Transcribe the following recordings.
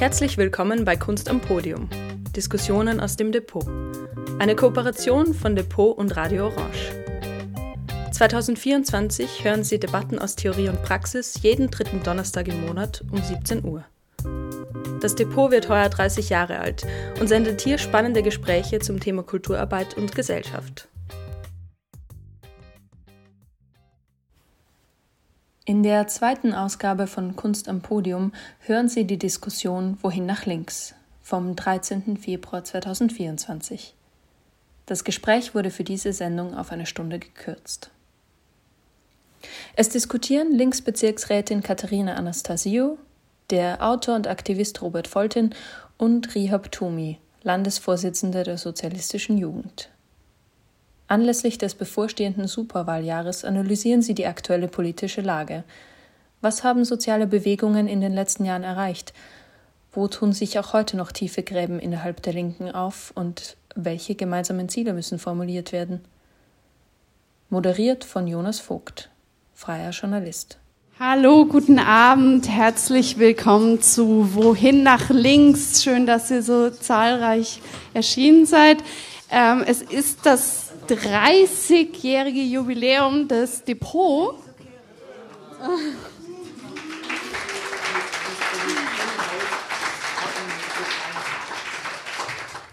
Herzlich willkommen bei Kunst am Podium. Diskussionen aus dem Depot. Eine Kooperation von Depot und Radio Orange. 2024 hören Sie Debatten aus Theorie und Praxis jeden dritten Donnerstag im Monat um 17 Uhr. Das Depot wird heuer 30 Jahre alt und sendet hier spannende Gespräche zum Thema Kulturarbeit und Gesellschaft. In der zweiten Ausgabe von Kunst am Podium hören Sie die Diskussion Wohin nach links vom 13. Februar 2024. Das Gespräch wurde für diese Sendung auf eine Stunde gekürzt. Es diskutieren Linksbezirksrätin Katharina Anastasio, der Autor und Aktivist Robert Foltin und Rihab Tomi, Landesvorsitzende der Sozialistischen Jugend. Anlässlich des bevorstehenden Superwahljahres analysieren sie die aktuelle politische Lage. Was haben soziale Bewegungen in den letzten Jahren erreicht? Wo tun sich auch heute noch tiefe Gräben innerhalb der Linken auf und welche gemeinsamen Ziele müssen formuliert werden? Moderiert von Jonas Vogt, freier Journalist. Hallo, guten Abend, herzlich willkommen zu Wohin nach links. Schön, dass ihr so zahlreich erschienen seid. Ähm, es ist das 30-jährige Jubiläum des Depot.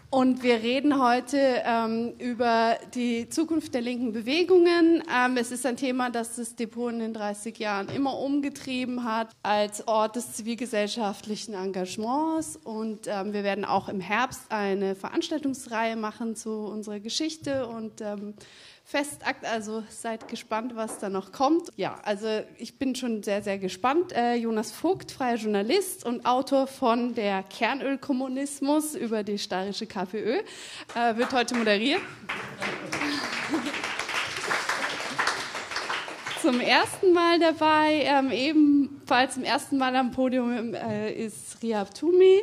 Und wir reden heute ähm, über die Zukunft der linken Bewegungen. Ähm, es ist ein Thema, das das Depot in den 30 Jahren immer umgetrieben hat als Ort des zivilgesellschaftlichen Engagements. Und ähm, wir werden auch im Herbst eine Veranstaltungsreihe machen zu unserer Geschichte und ähm, Festakt, also seid gespannt, was da noch kommt. Ja, also ich bin schon sehr, sehr gespannt. Äh, Jonas Vogt, freier Journalist und Autor von Der Kernölkommunismus über die steirische KPÖ, äh, wird heute moderieren. Zum ersten Mal dabei, ähm, ebenfalls zum ersten Mal am Podium äh, ist Rihab Tumi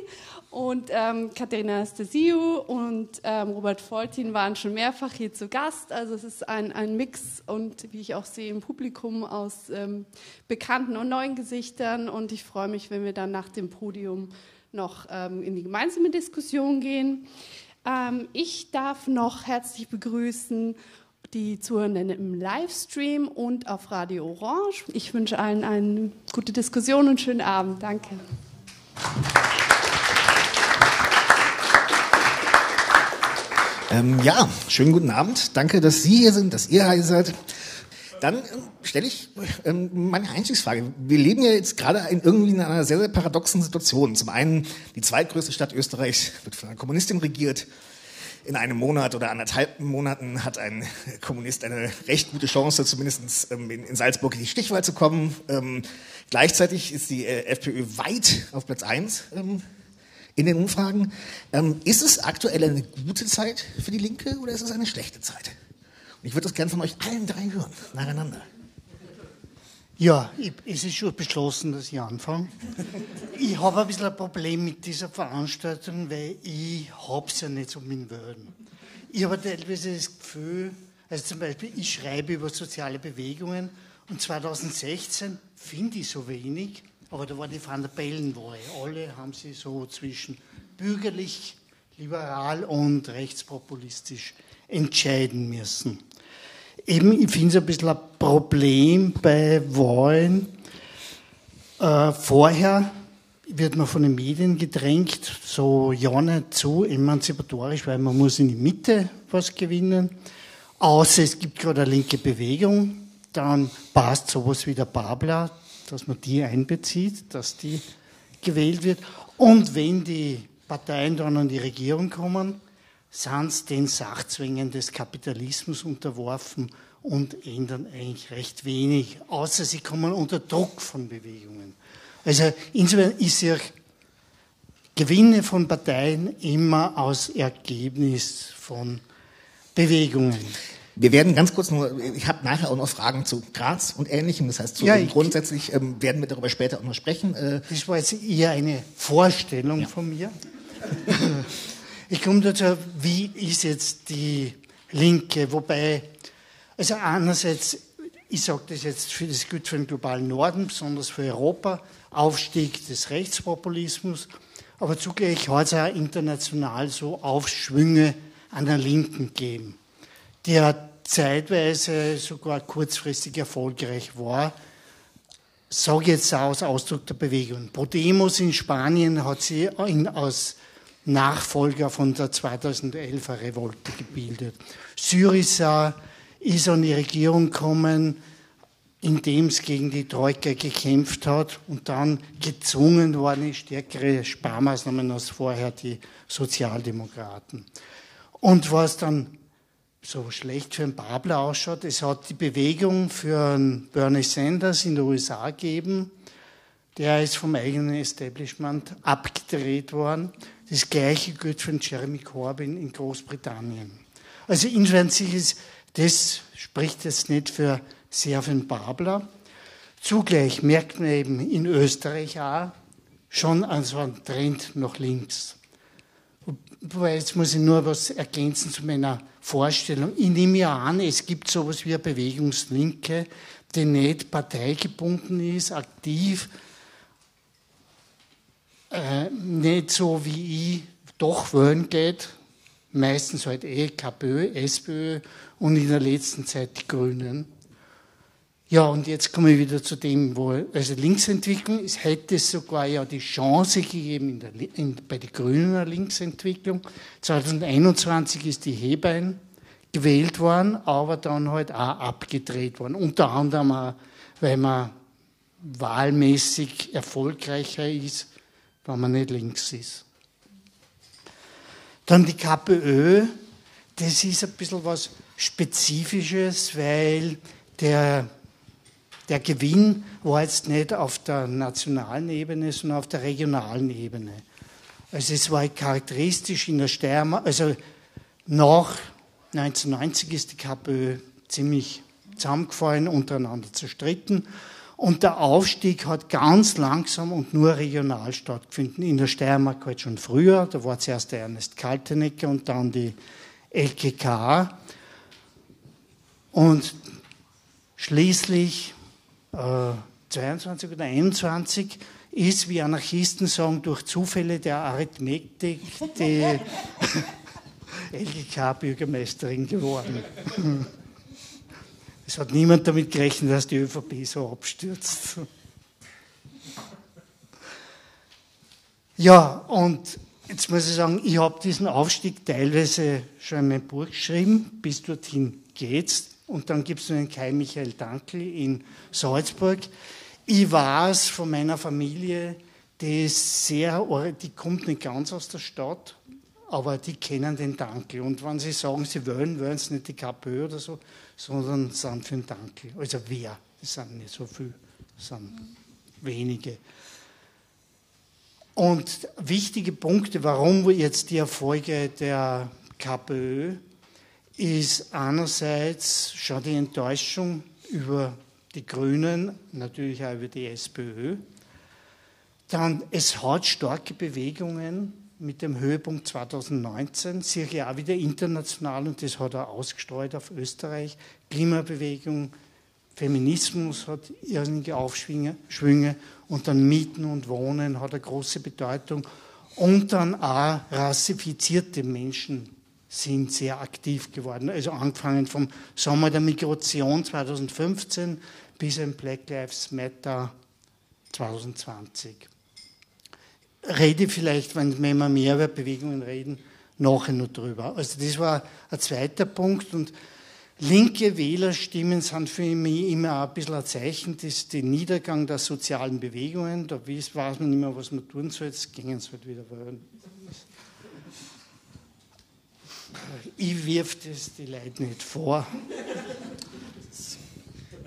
und ähm, Katharina Anastasio und ähm, Robert Foltin waren schon mehrfach hier zu Gast. Also es ist ein, ein Mix und wie ich auch sehe im Publikum aus ähm, bekannten und neuen Gesichtern. Und ich freue mich, wenn wir dann nach dem Podium noch ähm, in die gemeinsame Diskussion gehen. Ähm, ich darf noch herzlich begrüßen die Zuhörenden im Livestream und auf Radio Orange. Ich wünsche allen eine gute Diskussion und schönen Abend. Danke. Ähm, ja, schönen guten Abend. Danke, dass Sie hier sind, dass ihr hier seid. Dann ähm, stelle ich ähm, meine Einstiegsfrage. Wir leben ja jetzt gerade in irgendwie in einer sehr, sehr paradoxen Situation. Zum einen, die zweitgrößte Stadt Österreichs wird von einer Kommunistin regiert. In einem Monat oder anderthalb Monaten hat ein Kommunist eine recht gute Chance, zumindest ähm, in, Salzburg in die Stichwahl zu kommen. Gleichzeitig ist die äh, FPÖ weit auf Platz eins in den Umfragen. Ähm, ist es aktuell eine gute Zeit für die Linke oder ist es eine schlechte Zeit? Und ich würde das gerne von euch allen drei hören, nacheinander. Ja, es ist schon beschlossen, dass ich anfange. Ich habe ein bisschen ein Problem mit dieser Veranstaltung, weil ich es ja nicht so mit Würden. Ich habe teilweise das Gefühl, also zum Beispiel, ich schreibe über soziale Bewegungen und 2016 finde ich so wenig aber da war die Van der Bellen-Wahl. Alle haben sie so zwischen bürgerlich, liberal und rechtspopulistisch entscheiden müssen. Eben, ich finde es ein bisschen ein Problem bei Wahlen. Äh, vorher wird man von den Medien gedrängt, so ja nicht zu emanzipatorisch, weil man muss in die Mitte was gewinnen. Außer es gibt gerade eine linke Bewegung, dann passt sowas wie der Babler, dass man die einbezieht, dass die gewählt wird. Und wenn die Parteien dann an die Regierung kommen, sind sie den Sachzwängen des Kapitalismus unterworfen und ändern eigentlich recht wenig, außer sie kommen unter Druck von Bewegungen. Also insofern ist ja Gewinne von Parteien immer aus Ergebnis von Bewegungen. Wir werden ganz kurz nur, ich habe nachher auch noch Fragen zu Graz und Ähnlichem, das heißt, zu, ja, grundsätzlich ähm, werden wir darüber später auch noch sprechen. Äh, das war jetzt eher eine Vorstellung ja. von mir. ich komme dazu, wie ist jetzt die Linke, wobei, also einerseits, ich sage das jetzt für das gut für den globalen Norden, besonders für Europa, Aufstieg des Rechtspopulismus aber zugleich hat es auch international so Aufschwünge an der Linken gegeben, der zeitweise sogar kurzfristig erfolgreich war. Sage jetzt aus Ausdruck der Bewegung. Podemos in Spanien hat sie als Nachfolger von der 2011er Revolte gebildet. Syriza ist an die Regierung gekommen, indem es gegen die Troika gekämpft hat und dann gezwungen worden ist, stärkere Sparmaßnahmen als vorher die Sozialdemokraten. Und was dann so schlecht für einen Babler ausschaut, es hat die Bewegung für einen Bernie Sanders in den USA gegeben, der ist vom eigenen Establishment abgedreht worden. Das gleiche gilt für Jeremy Corbyn in Großbritannien. Also insofern ist, das spricht jetzt nicht für sehr für den Babler. Zugleich merkt man eben in Österreich auch schon also einen Trend nach links. Jetzt muss ich nur was ergänzen zu meiner Vorstellung. Ich nehme ja an, es gibt sowas wie eine Bewegungslinke, die nicht parteigebunden ist, aktiv, äh, nicht so wie ich doch wählen geht, meistens halt eh KPÖ, SPÖ und in der letzten Zeit die Grünen. Ja, und jetzt komme ich wieder zu dem, wo, also Linksentwicklung, es hätte sogar ja die Chance gegeben in der, in, bei der grünen Linksentwicklung. 2021 ist die Hebein gewählt worden, aber dann halt auch abgedreht worden. Unter anderem auch, weil man wahlmäßig erfolgreicher ist, wenn man nicht links ist. Dann die KPÖ, das ist ein bisschen was Spezifisches, weil der der Gewinn war jetzt nicht auf der nationalen Ebene, sondern auf der regionalen Ebene. Also es war charakteristisch in der Steiermark, also nach 1990 ist die KPÖ ziemlich zusammengefallen, untereinander zerstritten. Und der Aufstieg hat ganz langsam und nur regional stattgefunden. In der Steiermark halt schon früher, da war zuerst der Ernest Kaltenecker und dann die LKK. Und schließlich 22 oder 21 ist, wie Anarchisten sagen, durch Zufälle der Arithmetik die LGK-Bürgermeisterin geworden. Es hat niemand damit gerechnet, dass die ÖVP so abstürzt. Ja, und jetzt muss ich sagen, ich habe diesen Aufstieg teilweise schon in meinem Buch geschrieben. Bis dorthin geht's. Und dann gibt es noch den Kai Michael Dankl in Salzburg. Ich weiß von meiner Familie, die sehr, die kommt nicht ganz aus der Stadt, aber die kennen den Dankl. Und wenn sie sagen, sie wollen, wollen sie nicht die KPÖ oder so, sondern sind für den Dankl. Also wer? Das sind nicht so viele, das sind wenige. Und wichtige Punkte, warum jetzt die Erfolge der KPÖ ist einerseits schon die Enttäuschung über die Grünen, natürlich auch über die SPÖ. Dann, es hat starke Bewegungen mit dem Höhepunkt 2019, sicher auch wieder international und das hat er ausgestreut auf Österreich. Klimabewegung, Feminismus hat irgendwelche Aufschwünge und dann Mieten und Wohnen hat eine große Bedeutung und dann auch rassifizierte Menschen sind sehr aktiv geworden. Also angefangen vom Sommer der Migration 2015 bis ein Black Lives Matter 2020. Rede vielleicht, wenn wir mehr über Bewegungen reden, nachher noch drüber. Also das war ein zweiter Punkt und linke Wählerstimmen sind für mich immer ein bisschen ein Zeichen des den Niedergang der sozialen Bewegungen. Da weiß man nicht mehr, was man tun soll, jetzt gingen es halt wieder ich wirf das die Leute nicht vor.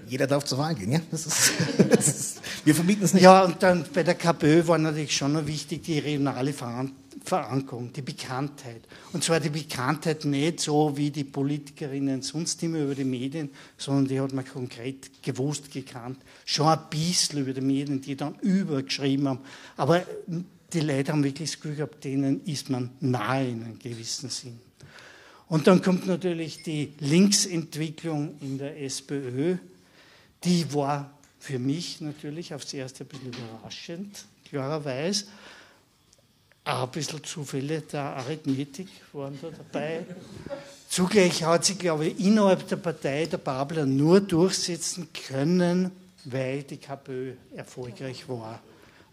Jeder darf zur Wahl gehen, ja? Das ist, das ist, wir verbieten es nicht. Ja, und dann bei der KPÖ war natürlich schon noch wichtig die regionale Verankerung, die Bekanntheit. Und zwar die Bekanntheit nicht so wie die Politikerinnen sonst immer über die Medien, sondern die hat man konkret gewusst, gekannt. Schon ein bisschen über die Medien, die dann übergeschrieben haben. Aber die Leute haben wirklich das Gefühl gehabt, denen ist man nahe in einem gewissen Sinn. Und dann kommt natürlich die Linksentwicklung in der SPÖ. Die war für mich natürlich aufs erste ein bisschen überraschend, klarerweise. auch ein bisschen Zufälle der Arithmetik waren da dabei. Zugleich hat sie, glaube ich, innerhalb der Partei der Babler nur durchsetzen können, weil die KPÖ erfolgreich war.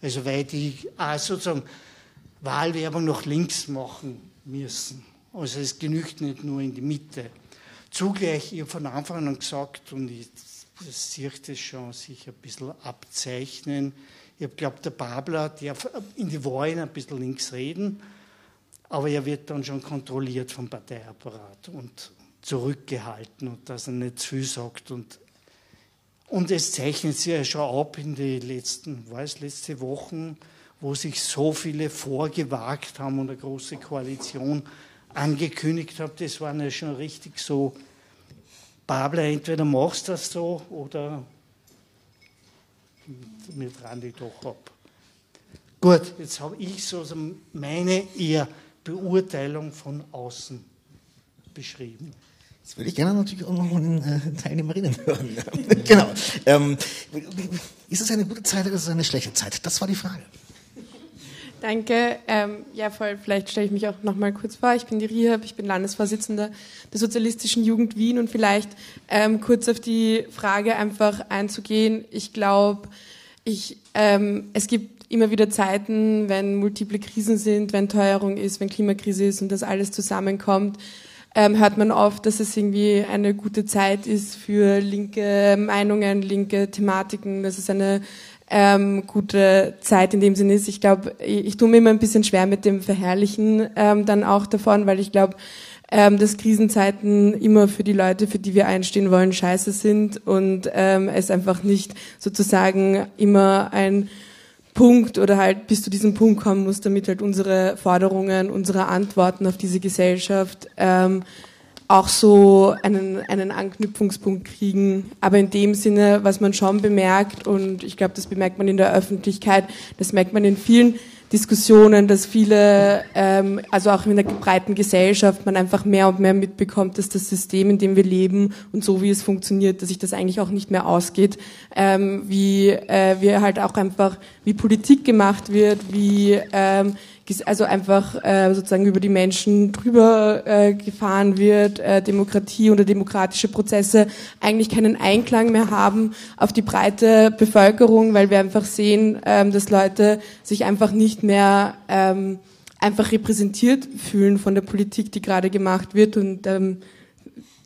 Also weil die auch sozusagen Wahlwerbung nach links machen müssen. Also es genügt nicht nur in die Mitte. Zugleich, ich habe von Anfang an gesagt, und ich sehe das schon sich ein bisschen abzeichnen, ich glaube, der Babler darf in die Wahlen ein bisschen links reden, aber er wird dann schon kontrolliert vom Parteiapparat und zurückgehalten und dass er nicht zu viel sagt. Und, und es zeichnet sich ja schon ab in den letzten, weiß, letzte Wochen, wo sich so viele vorgewagt haben und eine große Koalition angekündigt hat. Das waren ja schon richtig so, Babler, entweder machst du das so oder mit Randi doch ab. Gut, jetzt habe ich so meine eher Beurteilung von außen beschrieben. Jetzt würde ich gerne natürlich auch noch den äh, Teilnehmerinnen hören. genau. Ähm, ist es eine gute Zeit oder ist es eine schlechte Zeit? Das war die Frage. Danke. Ähm, ja, voll. Vielleicht stelle ich mich auch noch mal kurz vor. Ich bin die Rihab, ich bin Landesvorsitzende der Sozialistischen Jugend Wien und vielleicht ähm, kurz auf die Frage einfach einzugehen. Ich glaube, ich, ähm, es gibt immer wieder Zeiten, wenn multiple Krisen sind, wenn Teuerung ist, wenn Klimakrise ist und das alles zusammenkommt, ähm, hört man oft, dass es irgendwie eine gute Zeit ist für linke Meinungen, linke Thematiken, dass es eine ähm, gute Zeit in dem Sinne ist. Ich glaube, ich, ich tue mir immer ein bisschen schwer mit dem Verherrlichen ähm, dann auch davon, weil ich glaube, ähm, dass Krisenzeiten immer für die Leute, für die wir einstehen wollen, scheiße sind und ähm, es einfach nicht sozusagen immer ein Punkt oder halt bis zu diesem Punkt kommen muss, damit halt unsere Forderungen, unsere Antworten auf diese Gesellschaft ähm, auch so einen, einen Anknüpfungspunkt kriegen. Aber in dem Sinne, was man schon bemerkt, und ich glaube, das bemerkt man in der Öffentlichkeit, das merkt man in vielen Diskussionen, dass viele, ähm, also auch in der breiten Gesellschaft, man einfach mehr und mehr mitbekommt, dass das System, in dem wir leben und so wie es funktioniert, dass sich das eigentlich auch nicht mehr ausgeht, ähm, wie äh, wir halt auch einfach, wie Politik gemacht wird, wie ähm, also einfach äh, sozusagen über die Menschen drüber äh, gefahren wird, äh, Demokratie oder demokratische Prozesse eigentlich keinen Einklang mehr haben auf die breite Bevölkerung, weil wir einfach sehen, ähm, dass Leute sich einfach nicht mehr ähm, einfach repräsentiert fühlen von der Politik, die gerade gemacht wird und ähm,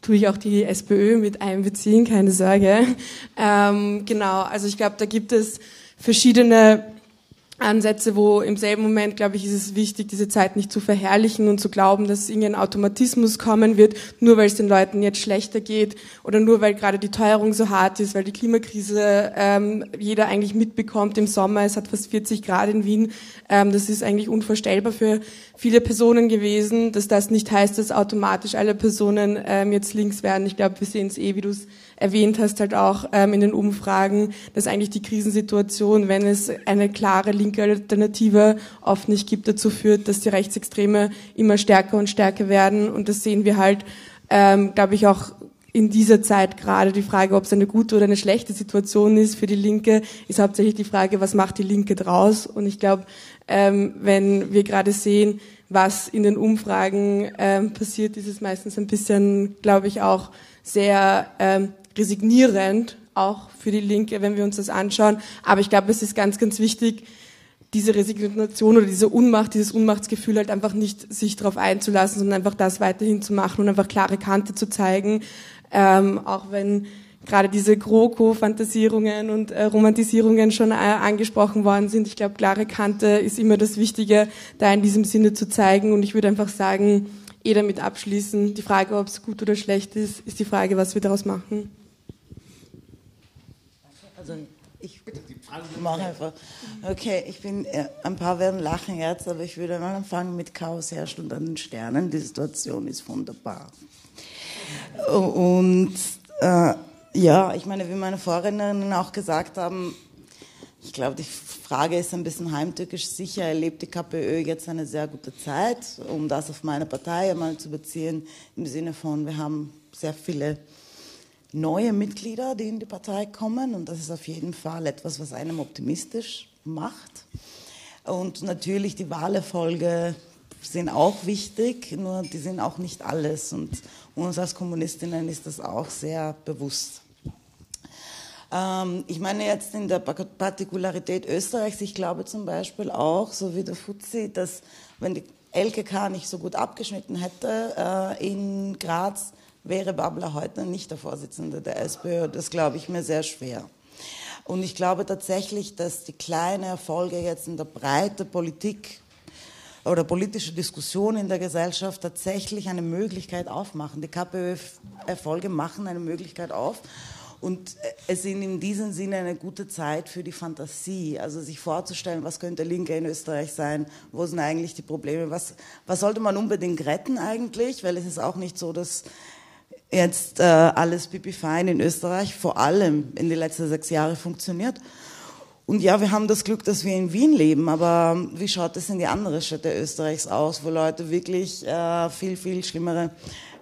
tue ich auch die SPÖ mit einbeziehen, keine Sorge. Ähm, genau, also ich glaube, da gibt es verschiedene Ansätze, wo im selben Moment, glaube ich, ist es wichtig, diese Zeit nicht zu verherrlichen und zu glauben, dass irgendein Automatismus kommen wird, nur weil es den Leuten jetzt schlechter geht oder nur weil gerade die Teuerung so hart ist, weil die Klimakrise ähm, jeder eigentlich mitbekommt im Sommer. Es hat fast 40 Grad in Wien. Ähm, das ist eigentlich unvorstellbar für viele Personen gewesen, dass das nicht heißt, dass automatisch alle Personen ähm, jetzt links werden. Ich glaube, wir sehen es eh, wie du es erwähnt hast, halt auch ähm, in den Umfragen, dass eigentlich die Krisensituation, wenn es eine klare linke Alternative oft nicht gibt, dazu führt, dass die Rechtsextreme immer stärker und stärker werden. Und das sehen wir halt, ähm, glaube ich, auch in dieser Zeit gerade die Frage, ob es eine gute oder eine schlechte Situation ist für die Linke, ist hauptsächlich die Frage, was macht die Linke draus? Und ich glaube, ähm, wenn wir gerade sehen, was in den Umfragen ähm, passiert, ist es meistens ein bisschen, glaube ich, auch sehr ähm, resignierend, auch für die Linke, wenn wir uns das anschauen. Aber ich glaube, es ist ganz, ganz wichtig, diese Resignation oder diese Unmacht, dieses Unmachtsgefühl halt einfach nicht sich darauf einzulassen, sondern einfach das weiterhin zu machen und einfach klare Kante zu zeigen, ähm, auch wenn gerade diese GroKo-Fantasierungen und äh, Romantisierungen schon äh, angesprochen worden sind. Ich glaube, klare Kante ist immer das Wichtige, da in diesem Sinne zu zeigen. Und ich würde einfach sagen, eh damit abschließen. Die Frage, ob es gut oder schlecht ist, ist die Frage, was wir daraus machen. Also ich mache einfach. Okay, ich bin, äh, ein paar werden lachen jetzt, aber ich würde mal anfangen mit Chaos herrscht und an den Sternen. Die Situation ist wunderbar. Und äh, ja, ich meine, wie meine Vorrednerinnen auch gesagt haben, ich glaube, die Frage ist ein bisschen heimtückisch. Sicher erlebt die KPÖ jetzt eine sehr gute Zeit, um das auf meine Partei einmal zu beziehen, im Sinne von, wir haben sehr viele neue Mitglieder, die in die Partei kommen und das ist auf jeden Fall etwas, was einem optimistisch macht. Und natürlich die Wahlerfolge sind auch wichtig, nur die sind auch nicht alles. Und uns als Kommunistinnen ist das auch sehr bewusst. Ähm, ich meine jetzt in der Partikularität Österreichs, ich glaube zum Beispiel auch, so wie der Fuzzi, dass wenn die LKK nicht so gut abgeschnitten hätte äh, in Graz, wäre Babler heute nicht der Vorsitzende der SPÖ. Das glaube ich mir sehr schwer. Und ich glaube tatsächlich, dass die kleinen Erfolge jetzt in der Breite Politik oder politische Diskussion in der Gesellschaft tatsächlich eine Möglichkeit aufmachen. Die KPÖ-Erfolge machen eine Möglichkeit auf. Und es ist in diesem Sinne eine gute Zeit für die Fantasie, also sich vorzustellen, was könnte Linke in Österreich sein, wo sind eigentlich die Probleme, was, was sollte man unbedingt retten eigentlich, weil es ist auch nicht so, dass jetzt äh, alles pipi fein in Österreich, vor allem in den letzten sechs Jahren funktioniert. Und ja, wir haben das Glück, dass wir in Wien leben, aber wie schaut es in die anderen Städte Österreichs aus, wo Leute wirklich äh, viel, viel schlimmere,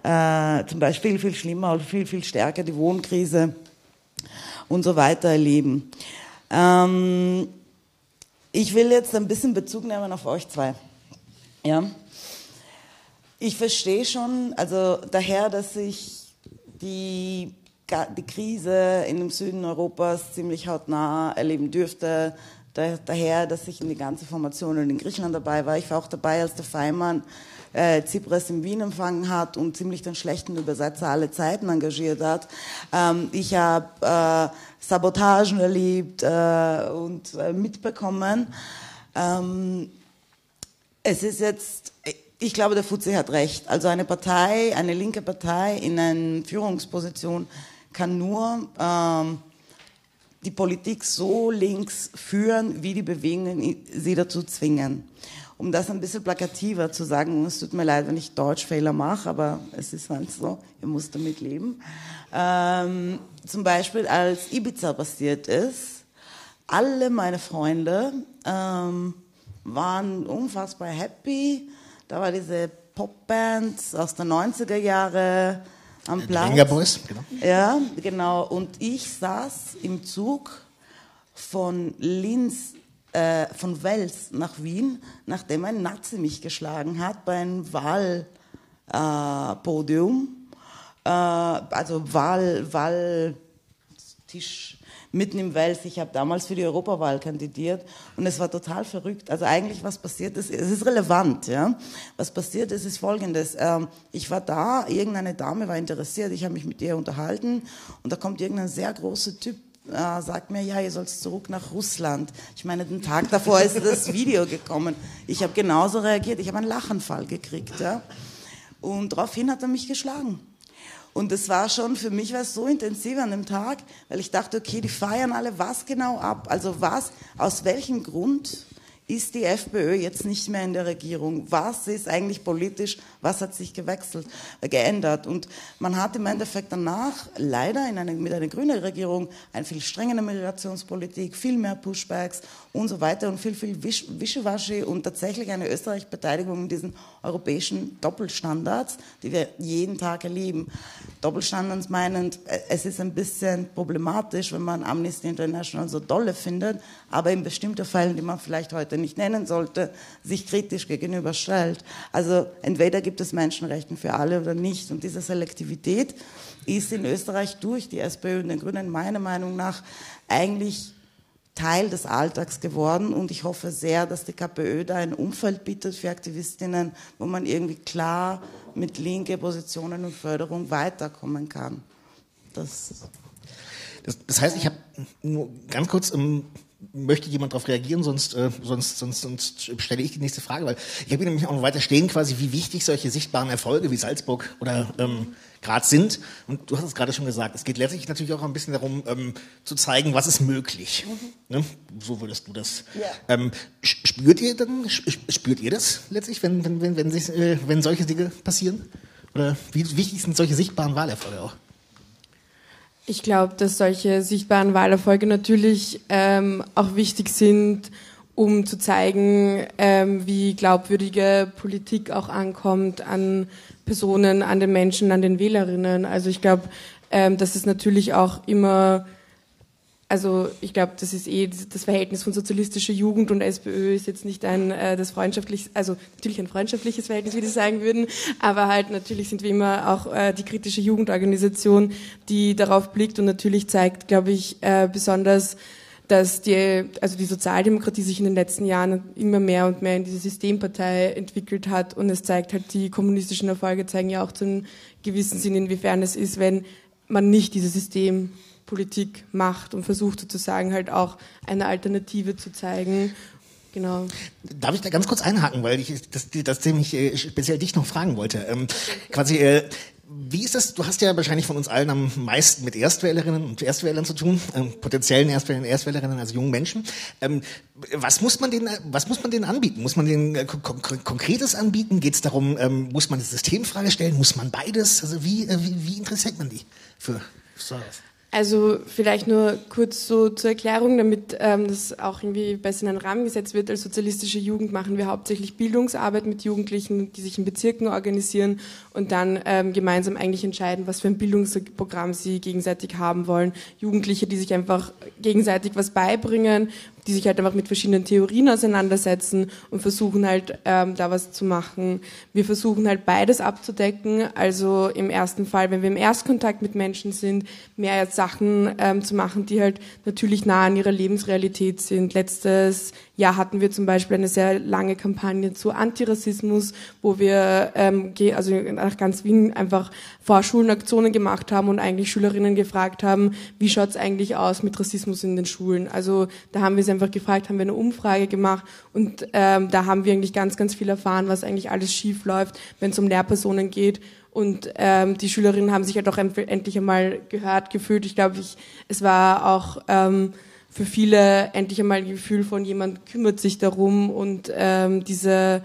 äh, zum Beispiel viel, viel schlimmer oder viel, viel stärker die Wohnkrise und so weiter erleben. Ähm, ich will jetzt ein bisschen Bezug nehmen auf euch zwei. Ja. Ich verstehe schon, also daher, dass ich die, die Krise in dem Süden Europas ziemlich hautnah erleben dürfte, daher, dass ich in die ganze Formation in Griechenland dabei war. Ich war auch dabei, als der Feimann äh, Tsipras in Wien empfangen hat und ziemlich den schlechten Übersetzer alle Zeiten engagiert hat. Ähm, ich habe äh, Sabotagen erlebt äh, und äh, mitbekommen. Ähm, es ist jetzt, ich glaube, der Fuzzi hat recht. Also eine Partei, eine linke Partei in einer Führungsposition kann nur ähm, die Politik so links führen, wie die Bewegungen sie dazu zwingen um das ein bisschen plakativer zu sagen, es tut mir leid, wenn ich Deutschfehler mache, aber es ist halt so, ihr müsst damit leben. Ähm, zum Beispiel, als Ibiza passiert ist, alle meine Freunde ähm, waren unfassbar happy. Da war diese Popband aus den 90er Jahren am Platz. Die Boys, genau. Ja, genau. Und ich saß im Zug von Linz äh, von Wels nach Wien, nachdem ein Nazi mich geschlagen hat bei einem Wahlpodium, äh, äh, also Wahl, Wahltisch mitten im Wels. Ich habe damals für die Europawahl kandidiert und es war total verrückt. Also eigentlich, was passiert ist, es ist relevant. Ja? Was passiert ist, ist Folgendes. Ähm, ich war da, irgendeine Dame war interessiert, ich habe mich mit ihr unterhalten und da kommt irgendein sehr großer Typ äh, sagt mir, ja, ihr sollt zurück nach Russland. Ich meine, den Tag davor ist das Video gekommen. Ich habe genauso reagiert. Ich habe einen Lachenfall gekriegt. Ja? Und daraufhin hat er mich geschlagen. Und das war schon, für mich war es so intensiv an dem Tag, weil ich dachte, okay, die feiern alle was genau ab? Also was, aus welchem Grund ist die FPÖ jetzt nicht mehr in der Regierung? Was ist eigentlich politisch? Was hat sich gewechselt, geändert? Und man hat im Endeffekt danach leider in eine, mit einer grünen Regierung eine viel strengere Migrationspolitik, viel mehr Pushbacks und so weiter und viel, viel Wisch, und tatsächlich eine Österreich-Beteiligung in diesen europäischen Doppelstandards, die wir jeden Tag erleben. Doppelstandards meinend, äh, es ist ein bisschen problematisch, wenn man Amnesty International so dolle findet, aber in bestimmten Fällen, die man vielleicht heute nicht nennen sollte, sich kritisch gegenüberstellt. Also entweder gibt es Menschenrechte für alle oder nicht. Und diese Selektivität ist in Österreich durch die SPÖ und den Grünen meiner Meinung nach eigentlich Teil des Alltags geworden und ich hoffe sehr, dass die KPÖ da ein Umfeld bietet für Aktivistinnen, wo man irgendwie klar mit linke Positionen und Förderung weiterkommen kann. Das, das, das heißt, ich habe nur ganz kurz im möchte jemand darauf reagieren, sonst, äh, sonst, sonst, sonst stelle ich die nächste Frage, weil ich habe nämlich auch noch weiter stehen, quasi, wie wichtig solche sichtbaren Erfolge wie Salzburg oder ähm, Graz sind. Und du hast es gerade schon gesagt, es geht letztlich natürlich auch ein bisschen darum, ähm, zu zeigen, was ist möglich. Mhm. Ne? So würdest du das. Ja. Ähm, spürt ihr dann, spürt ihr das letztlich, wenn, wenn, wenn, wenn, sich, äh, wenn solche Dinge passieren? Oder wie wichtig sind solche sichtbaren Wahlerfolge auch? Ich glaube, dass solche sichtbaren Wahlerfolge natürlich ähm, auch wichtig sind, um zu zeigen, ähm, wie glaubwürdige Politik auch ankommt an Personen, an den Menschen, an den Wählerinnen. Also ich glaube, ähm, dass es natürlich auch immer also ich glaube, das ist eh das Verhältnis von sozialistischer Jugend und SPÖ ist jetzt nicht ein äh, das freundschaftliches, also natürlich ein freundschaftliches Verhältnis, wie Sie sagen würden, aber halt natürlich sind wir immer auch äh, die kritische Jugendorganisation, die darauf blickt und natürlich zeigt, glaube ich, äh, besonders dass die, also die Sozialdemokratie sich in den letzten Jahren immer mehr und mehr in diese Systempartei entwickelt hat und es zeigt halt, die kommunistischen Erfolge zeigen ja auch zu einem gewissen Sinn, inwiefern es ist, wenn man nicht diese System Politik macht und versucht sozusagen halt auch eine Alternative zu zeigen. Genau. Darf ich da ganz kurz einhaken, weil ich das, das nämlich äh, speziell dich noch fragen wollte. Ähm, quasi, äh, wie ist das? Du hast ja wahrscheinlich von uns allen am meisten mit Erstwählerinnen und Erstwählern zu tun, ähm, potenziellen Erstwählern und Erstwählerinnen, also jungen Menschen. Ähm, was muss man denen, was muss man denen anbieten? Muss man denen äh, kon Konkretes anbieten? Geht es darum, ähm, muss man eine Systemfrage stellen? Muss man beides? Also wie, äh, wie, wie interessiert man die für sowas? Also vielleicht nur kurz so zur Erklärung, damit ähm, das auch irgendwie besser in einen Rahmen gesetzt wird. Als sozialistische Jugend machen wir hauptsächlich Bildungsarbeit mit Jugendlichen, die sich in Bezirken organisieren und dann ähm, gemeinsam eigentlich entscheiden, was für ein Bildungsprogramm sie gegenseitig haben wollen. Jugendliche, die sich einfach gegenseitig was beibringen, die sich halt einfach mit verschiedenen Theorien auseinandersetzen und versuchen halt ähm, da was zu machen. Wir versuchen halt beides abzudecken. Also im ersten Fall, wenn wir im Erstkontakt mit Menschen sind, mehr Sachen ähm, zu machen, die halt natürlich nah an ihrer Lebensrealität sind. Letztes Jahr hatten wir zum Beispiel eine sehr lange Kampagne zu Antirassismus, wo wir ähm, also nach ganz Wien einfach Vorschulenaktionen gemacht haben und eigentlich Schülerinnen gefragt haben, wie schaut's eigentlich aus mit Rassismus in den Schulen. Also da haben wir sie einfach gefragt, haben wir eine Umfrage gemacht und ähm, da haben wir eigentlich ganz, ganz viel erfahren, was eigentlich alles schief läuft, wenn es um Lehrpersonen geht. Und ähm, die Schülerinnen haben sich halt auch endlich einmal gehört gefühlt. Ich glaube, ich, es war auch ähm, für viele endlich einmal ein Gefühl von jemand kümmert sich darum und ähm, diese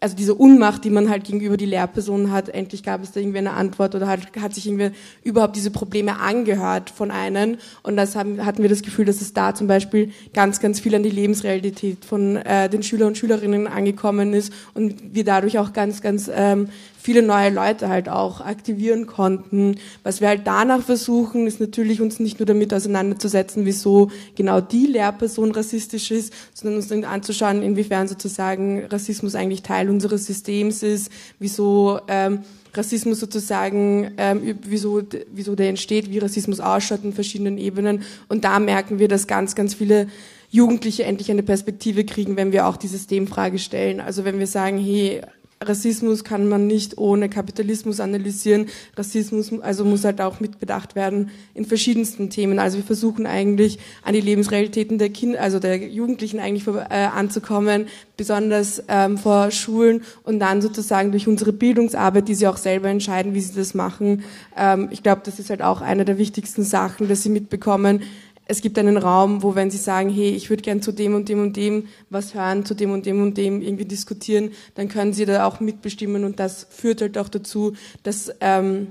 also diese Unmacht, die man halt gegenüber die Lehrpersonen hat, endlich gab es da irgendwie eine Antwort oder hat, hat sich irgendwie überhaupt diese Probleme angehört von einem. Und das haben, hatten wir das Gefühl, dass es da zum Beispiel ganz, ganz viel an die Lebensrealität von äh, den Schüler und Schülerinnen angekommen ist und wir dadurch auch ganz, ganz ähm, viele neue Leute halt auch aktivieren konnten. Was wir halt danach versuchen, ist natürlich uns nicht nur damit auseinanderzusetzen, wieso genau die Lehrperson rassistisch ist, sondern uns dann anzuschauen, inwiefern sozusagen Rassismus eigentlich Teil unseres Systems ist, wieso ähm, Rassismus sozusagen, ähm, wieso, wieso der entsteht, wie Rassismus ausschaut in verschiedenen Ebenen. Und da merken wir, dass ganz, ganz viele Jugendliche endlich eine Perspektive kriegen, wenn wir auch die Systemfrage stellen. Also wenn wir sagen, hey, Rassismus kann man nicht ohne Kapitalismus analysieren. Rassismus also muss halt auch mitbedacht werden in verschiedensten Themen. Also wir versuchen eigentlich an die Lebensrealitäten der Kinder, also der Jugendlichen eigentlich vor, äh, anzukommen, besonders ähm, vor Schulen und dann sozusagen durch unsere Bildungsarbeit, die sie auch selber entscheiden, wie sie das machen. Ähm, ich glaube, das ist halt auch eine der wichtigsten Sachen, dass sie mitbekommen, es gibt einen Raum, wo wenn Sie sagen, hey, ich würde gern zu dem und dem und dem was hören, zu dem und dem und dem irgendwie diskutieren, dann können Sie da auch mitbestimmen und das führt halt auch dazu, dass ähm,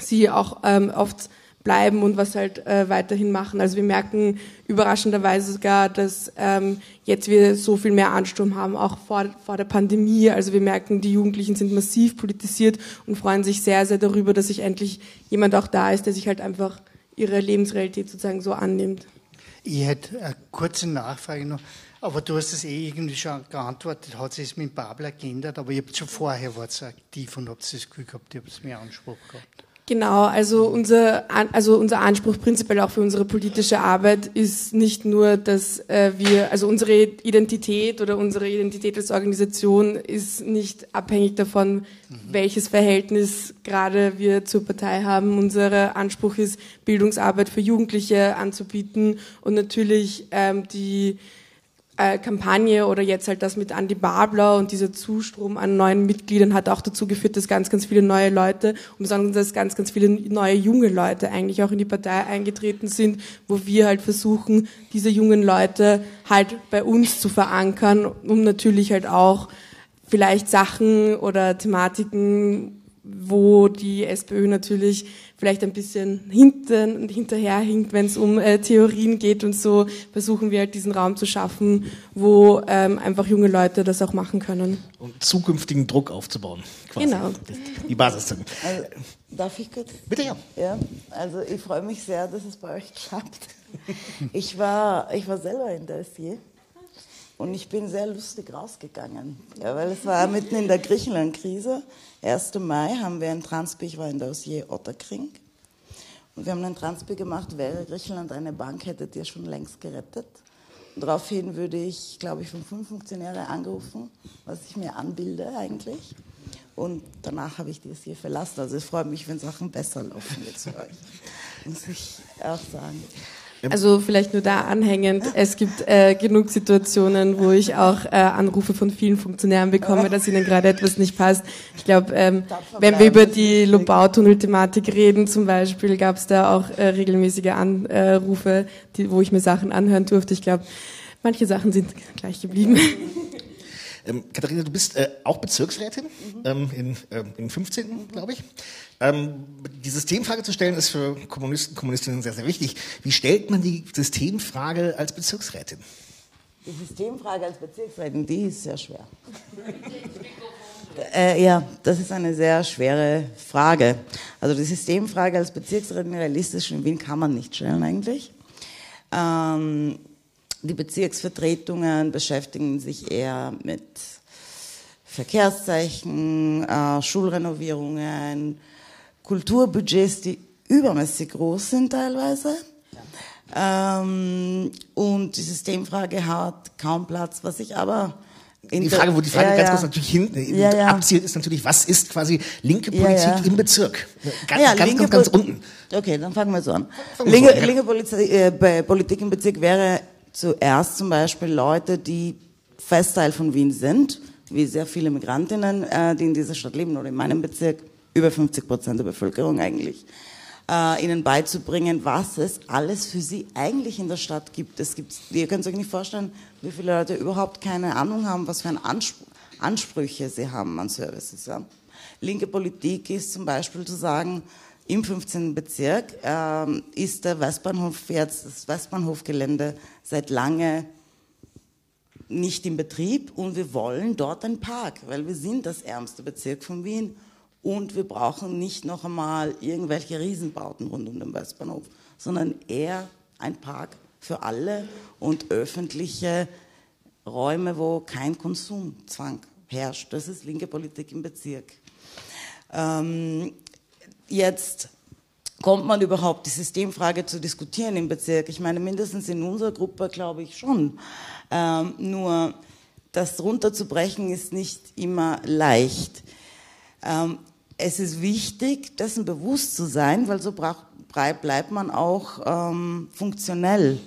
Sie auch ähm, oft bleiben und was halt äh, weiterhin machen. Also wir merken überraschenderweise sogar, dass ähm, jetzt wir so viel mehr Ansturm haben, auch vor, vor der Pandemie. Also wir merken, die Jugendlichen sind massiv politisiert und freuen sich sehr, sehr darüber, dass sich endlich jemand auch da ist, der sich halt einfach ihre Lebensrealität sozusagen so annimmt. Ich hätte eine kurze Nachfrage noch, aber du hast es eh irgendwie schon geantwortet, hat sich mit Babler geändert, aber ihr habt schon vorher wart aktiv und habt das Gefühl gehabt, ihr habt es mehr Anspruch gehabt. Genau, also unser, also unser Anspruch prinzipiell auch für unsere politische Arbeit ist nicht nur, dass äh, wir, also unsere Identität oder unsere Identität als Organisation ist nicht abhängig davon, mhm. welches Verhältnis gerade wir zur Partei haben. Unser Anspruch ist, Bildungsarbeit für Jugendliche anzubieten und natürlich ähm, die äh, Kampagne oder jetzt halt das mit Andy Babler und dieser Zustrom an neuen Mitgliedern hat auch dazu geführt, dass ganz, ganz viele neue Leute und besonders dass ganz, ganz viele neue junge Leute eigentlich auch in die Partei eingetreten sind, wo wir halt versuchen, diese jungen Leute halt bei uns zu verankern, um natürlich halt auch vielleicht Sachen oder Thematiken wo die SPÖ natürlich vielleicht ein bisschen hinten, hinterherhinkt, wenn es um äh, Theorien geht und so versuchen wir halt diesen Raum zu schaffen, wo ähm, einfach junge Leute das auch machen können. Um zukünftigen Druck aufzubauen. Quasi. Genau. Die Basis. zu Also, darf ich kurz? Bitte ja. Ja, also ich freue mich sehr, dass es bei euch klappt. Ich war, ich war selber in Dossier und ich bin sehr lustig rausgegangen, ja, weil es war mitten in der Griechenland-Krise. 1. Mai haben wir ein Transpi, ich war in Dossier Otterkring und wir haben einen Transpi gemacht, wäre Griechenland eine Bank, hättet ihr schon längst gerettet. Daraufhin würde ich, glaube ich, von fünf Funktionäre angerufen, was ich mir anbilde eigentlich. Und danach habe ich die hier verlassen. Also es freut mich, wenn Sachen besser laufen jetzt für euch. Muss ich auch sagen. Also vielleicht nur da anhängend, es gibt äh, genug Situationen, wo ich auch äh, Anrufe von vielen Funktionären bekomme, dass ihnen gerade etwas nicht passt. Ich glaube, ähm, wenn wir über die Lobau-Tunnel-Thematik reden zum Beispiel, gab es da auch äh, regelmäßige Anrufe, die, wo ich mir Sachen anhören durfte. Ich glaube, manche Sachen sind gleich geblieben. Ähm, Katharina, du bist äh, auch Bezirksrätin mhm. ähm, in, äh, im 15., glaube ich. Ähm, die Systemfrage zu stellen ist für Kommunisten, Kommunistinnen sehr, sehr wichtig. Wie stellt man die Systemfrage als Bezirksrätin? Die Systemfrage als Bezirksrätin, die ist sehr schwer. Äh, ja, das ist eine sehr schwere Frage. Also die Systemfrage als Bezirksrätin realistisch in Wien kann man nicht stellen eigentlich. Ähm, die Bezirksvertretungen beschäftigen sich eher mit Verkehrszeichen, äh, Schulrenovierungen, Kulturbudgets, die übermäßig groß sind teilweise. Ähm, und die Systemfrage hat kaum Platz, was ich aber die Frage, wo die Frage ja, ganz kurz natürlich hinten ja, ja. abzielt, ist natürlich, was ist quasi linke Politik im Bezirk? Ganz, ja, ganz, ganz, ganz, unten. Okay, dann fangen wir so an. Linke, so an, linke Politik, äh, Politik im Bezirk wäre zuerst zum Beispiel Leute, die Festteil von Wien sind, wie sehr viele Migrantinnen, äh, die in dieser Stadt leben oder in meinem Bezirk, über 50 Prozent der Bevölkerung eigentlich, äh, ihnen beizubringen, was es alles für sie eigentlich in der Stadt gibt. Es gibt, ihr könnt euch nicht vorstellen, wie viele Leute überhaupt keine Ahnung haben, was für ein Anspruch, Ansprüche sie haben an Services. Ja. Linke Politik ist zum Beispiel zu sagen, im 15. Bezirk ähm, ist der Westbahnhof jetzt, das Westbahnhofgelände seit lange nicht in Betrieb und wir wollen dort einen Park, weil wir sind das ärmste Bezirk von Wien und wir brauchen nicht noch einmal irgendwelche Riesenbauten rund um den Westbahnhof, sondern eher ein Park für alle und öffentliche Räume, wo kein Konsumzwang herrscht. Das ist linke Politik im Bezirk. Ähm, jetzt kommt man überhaupt die Systemfrage zu diskutieren im Bezirk? Ich meine, mindestens in unserer Gruppe glaube ich schon. Ähm, nur das runterzubrechen ist nicht immer leicht. Ähm, es ist wichtig, dessen bewusst zu sein, weil so bleibt man auch ähm, funktionell.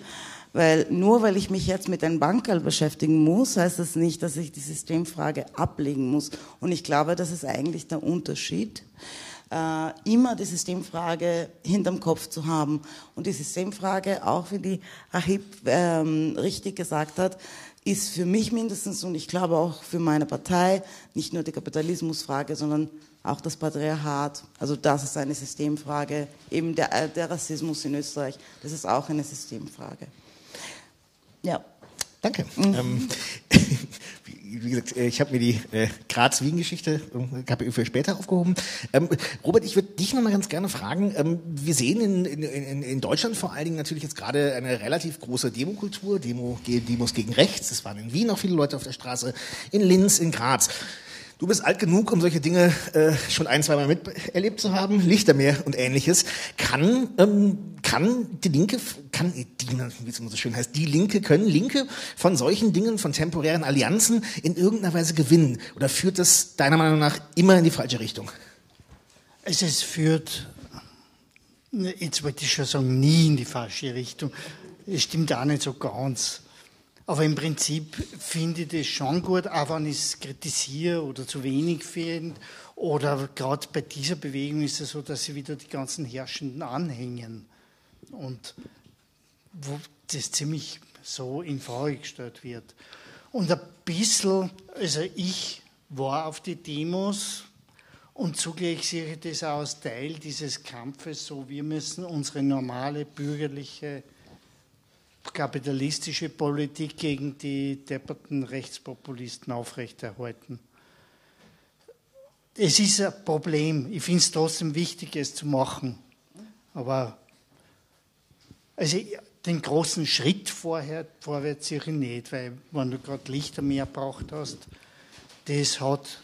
Weil nur weil ich mich jetzt mit einem Bankerl beschäftigen muss, heißt das nicht, dass ich die Systemfrage ablegen muss. Und ich glaube, das ist eigentlich der Unterschied äh, immer die Systemfrage hinterm Kopf zu haben. Und die Systemfrage, auch wie die Rahib ähm, richtig gesagt hat, ist für mich mindestens und ich glaube auch für meine Partei nicht nur die Kapitalismusfrage, sondern auch das Patriarchat. Also das ist eine Systemfrage. Eben der, äh, der Rassismus in Österreich, das ist auch eine Systemfrage. Ja. Danke. Mhm. Ähm, wie gesagt, äh, ich habe mir die äh, Graz-Wien-Geschichte KPÖ für später aufgehoben. Ähm, Robert, ich würde dich noch mal ganz gerne fragen. Ähm, wir sehen in, in, in Deutschland vor allen Dingen natürlich jetzt gerade eine relativ große Demokultur, Demo, Demos gegen rechts. Es waren in Wien auch viele Leute auf der Straße, in Linz, in Graz. Du bist alt genug, um solche Dinge äh, schon ein, zwei Mal miterlebt zu haben, Lichtermeer und ähnliches. Kann, ähm, kann die Linke, kann die, wie es immer so schön heißt, die Linke, können Linke von solchen Dingen, von temporären Allianzen in irgendeiner Weise gewinnen? Oder führt das deiner Meinung nach immer in die falsche Richtung? Es führt, jetzt wollte ich schon sagen, nie in die falsche Richtung. Es stimmt auch nicht so ganz. Aber im Prinzip finde ich das schon gut, auch wenn ich es kritisiere oder zu wenig finde. Oder gerade bei dieser Bewegung ist es so, dass sie wieder die ganzen Herrschenden anhängen. Und wo das ziemlich so in Frage gestellt wird. Und ein bisschen, also ich war auf die Demos und zugleich sehe ich das auch als Teil dieses Kampfes, so wir müssen unsere normale bürgerliche kapitalistische Politik gegen die depperten Rechtspopulisten aufrechterhalten. Es ist ein Problem. Ich finde es trotzdem wichtig, es zu machen. Aber also den großen Schritt vorher, vorwärts ich nicht, weil wenn du gerade Lichter mehr braucht hast, das hat,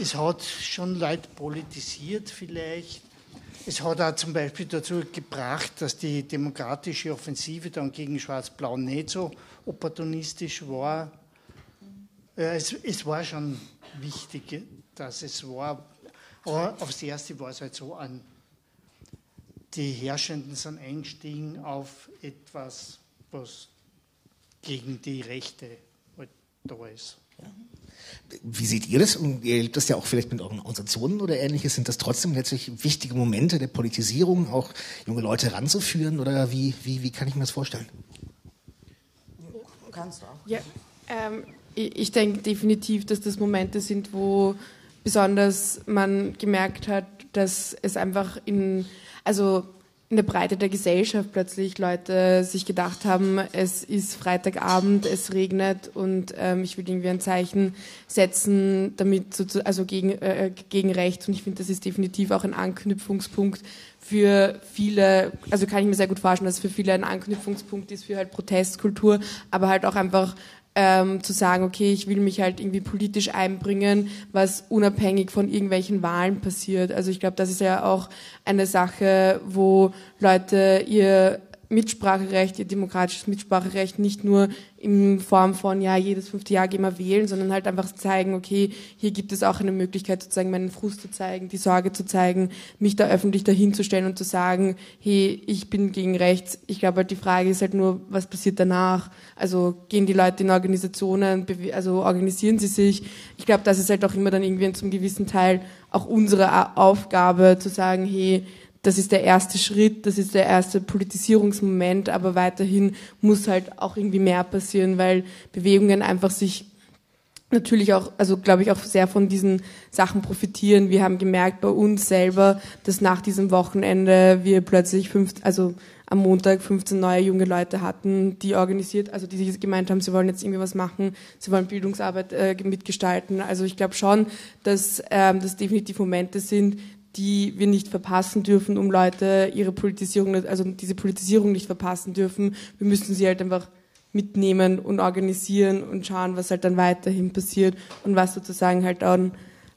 es hat schon Leute politisiert vielleicht. Es hat auch zum Beispiel dazu gebracht, dass die demokratische Offensive dann gegen Schwarz-Blau nicht so opportunistisch war. Es, es war schon wichtig, dass es war. Aber aufs Erste war es halt so an die Herrschenden sind eingestiegen auf etwas, was gegen die Rechte halt da ist. Wie seht ihr das? Und ihr erlebt das ja auch vielleicht mit euren Organisationen oder ähnliches. Sind das trotzdem letztlich wichtige Momente der Politisierung, auch junge Leute ranzuführen? Oder wie, wie, wie kann ich mir das vorstellen? Kannst du auch. Ja, ähm, ich, ich denke definitiv, dass das Momente sind, wo besonders man gemerkt hat, dass es einfach in also in der Breite der Gesellschaft plötzlich Leute sich gedacht haben, es ist Freitagabend, es regnet und ähm, ich will irgendwie ein Zeichen setzen, damit so, also gegen, äh, gegen rechts. Und ich finde, das ist definitiv auch ein Anknüpfungspunkt für viele, also kann ich mir sehr gut vorstellen, dass es für viele ein Anknüpfungspunkt ist für halt Protestkultur, aber halt auch einfach ähm, zu sagen, okay, ich will mich halt irgendwie politisch einbringen, was unabhängig von irgendwelchen Wahlen passiert. Also ich glaube, das ist ja auch eine Sache, wo Leute ihr Mitspracherecht, ihr demokratisches Mitspracherecht nicht nur in Form von, ja, jedes fünfte Jahr gehen wir wählen, sondern halt einfach zeigen, okay, hier gibt es auch eine Möglichkeit sozusagen meinen Frust zu zeigen, die Sorge zu zeigen, mich da öffentlich dahinzustellen und zu sagen, hey, ich bin gegen rechts. Ich glaube halt, die Frage ist halt nur, was passiert danach? Also gehen die Leute in Organisationen, also organisieren sie sich? Ich glaube, das ist halt auch immer dann irgendwie zum gewissen Teil auch unsere Aufgabe, zu sagen, hey, das ist der erste Schritt, das ist der erste Politisierungsmoment, aber weiterhin muss halt auch irgendwie mehr passieren, weil Bewegungen einfach sich natürlich auch, also glaube ich auch sehr von diesen Sachen profitieren. Wir haben gemerkt bei uns selber, dass nach diesem Wochenende wir plötzlich fünf, also am Montag 15 neue junge Leute hatten, die organisiert, also die gemeint haben, sie wollen jetzt irgendwie was machen, sie wollen Bildungsarbeit äh, mitgestalten. Also ich glaube schon, dass ähm, das definitiv Momente sind, die wir nicht verpassen dürfen, um Leute ihre Politisierung, also diese Politisierung nicht verpassen dürfen. Wir müssen sie halt einfach mitnehmen und organisieren und schauen, was halt dann weiterhin passiert und was sozusagen halt dann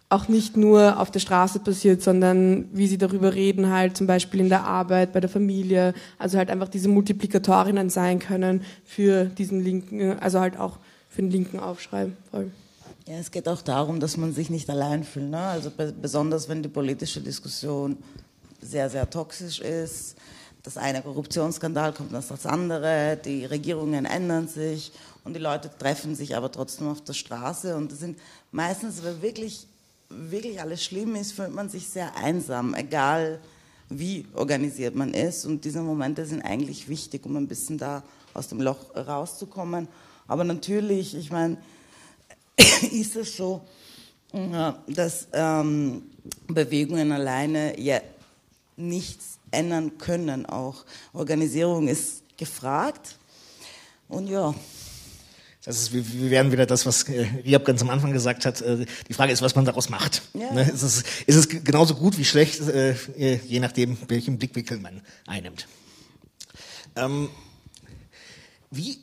auch nicht nur auf der Straße passiert, sondern wie sie darüber reden, halt zum Beispiel in der Arbeit, bei der Familie, also halt einfach diese Multiplikatorinnen sein können für diesen linken, also halt auch für den linken Aufschrei. Voll. Ja, es geht auch darum, dass man sich nicht allein fühlt. Ne? Also besonders wenn die politische Diskussion sehr, sehr toxisch ist. Das eine Korruptionsskandal kommt nach das andere, die Regierungen ändern sich und die Leute treffen sich aber trotzdem auf der Straße und das sind meistens, wenn wirklich, wirklich alles schlimm ist, fühlt man sich sehr einsam, egal wie organisiert man ist und diese Momente sind eigentlich wichtig, um ein bisschen da aus dem Loch rauszukommen. Aber natürlich, ich meine, ist es so, dass ähm, Bewegungen alleine ja nichts ändern können. Auch Organisierung ist gefragt. Und ja. Das ist, wir werden wieder das, was äh, Riab ganz am Anfang gesagt hat. Äh, die Frage ist, was man daraus macht. Ja. Ne? Ist, es, ist es genauso gut wie schlecht, äh, je nachdem, welchen Blickwinkel man einnimmt. Ähm, wie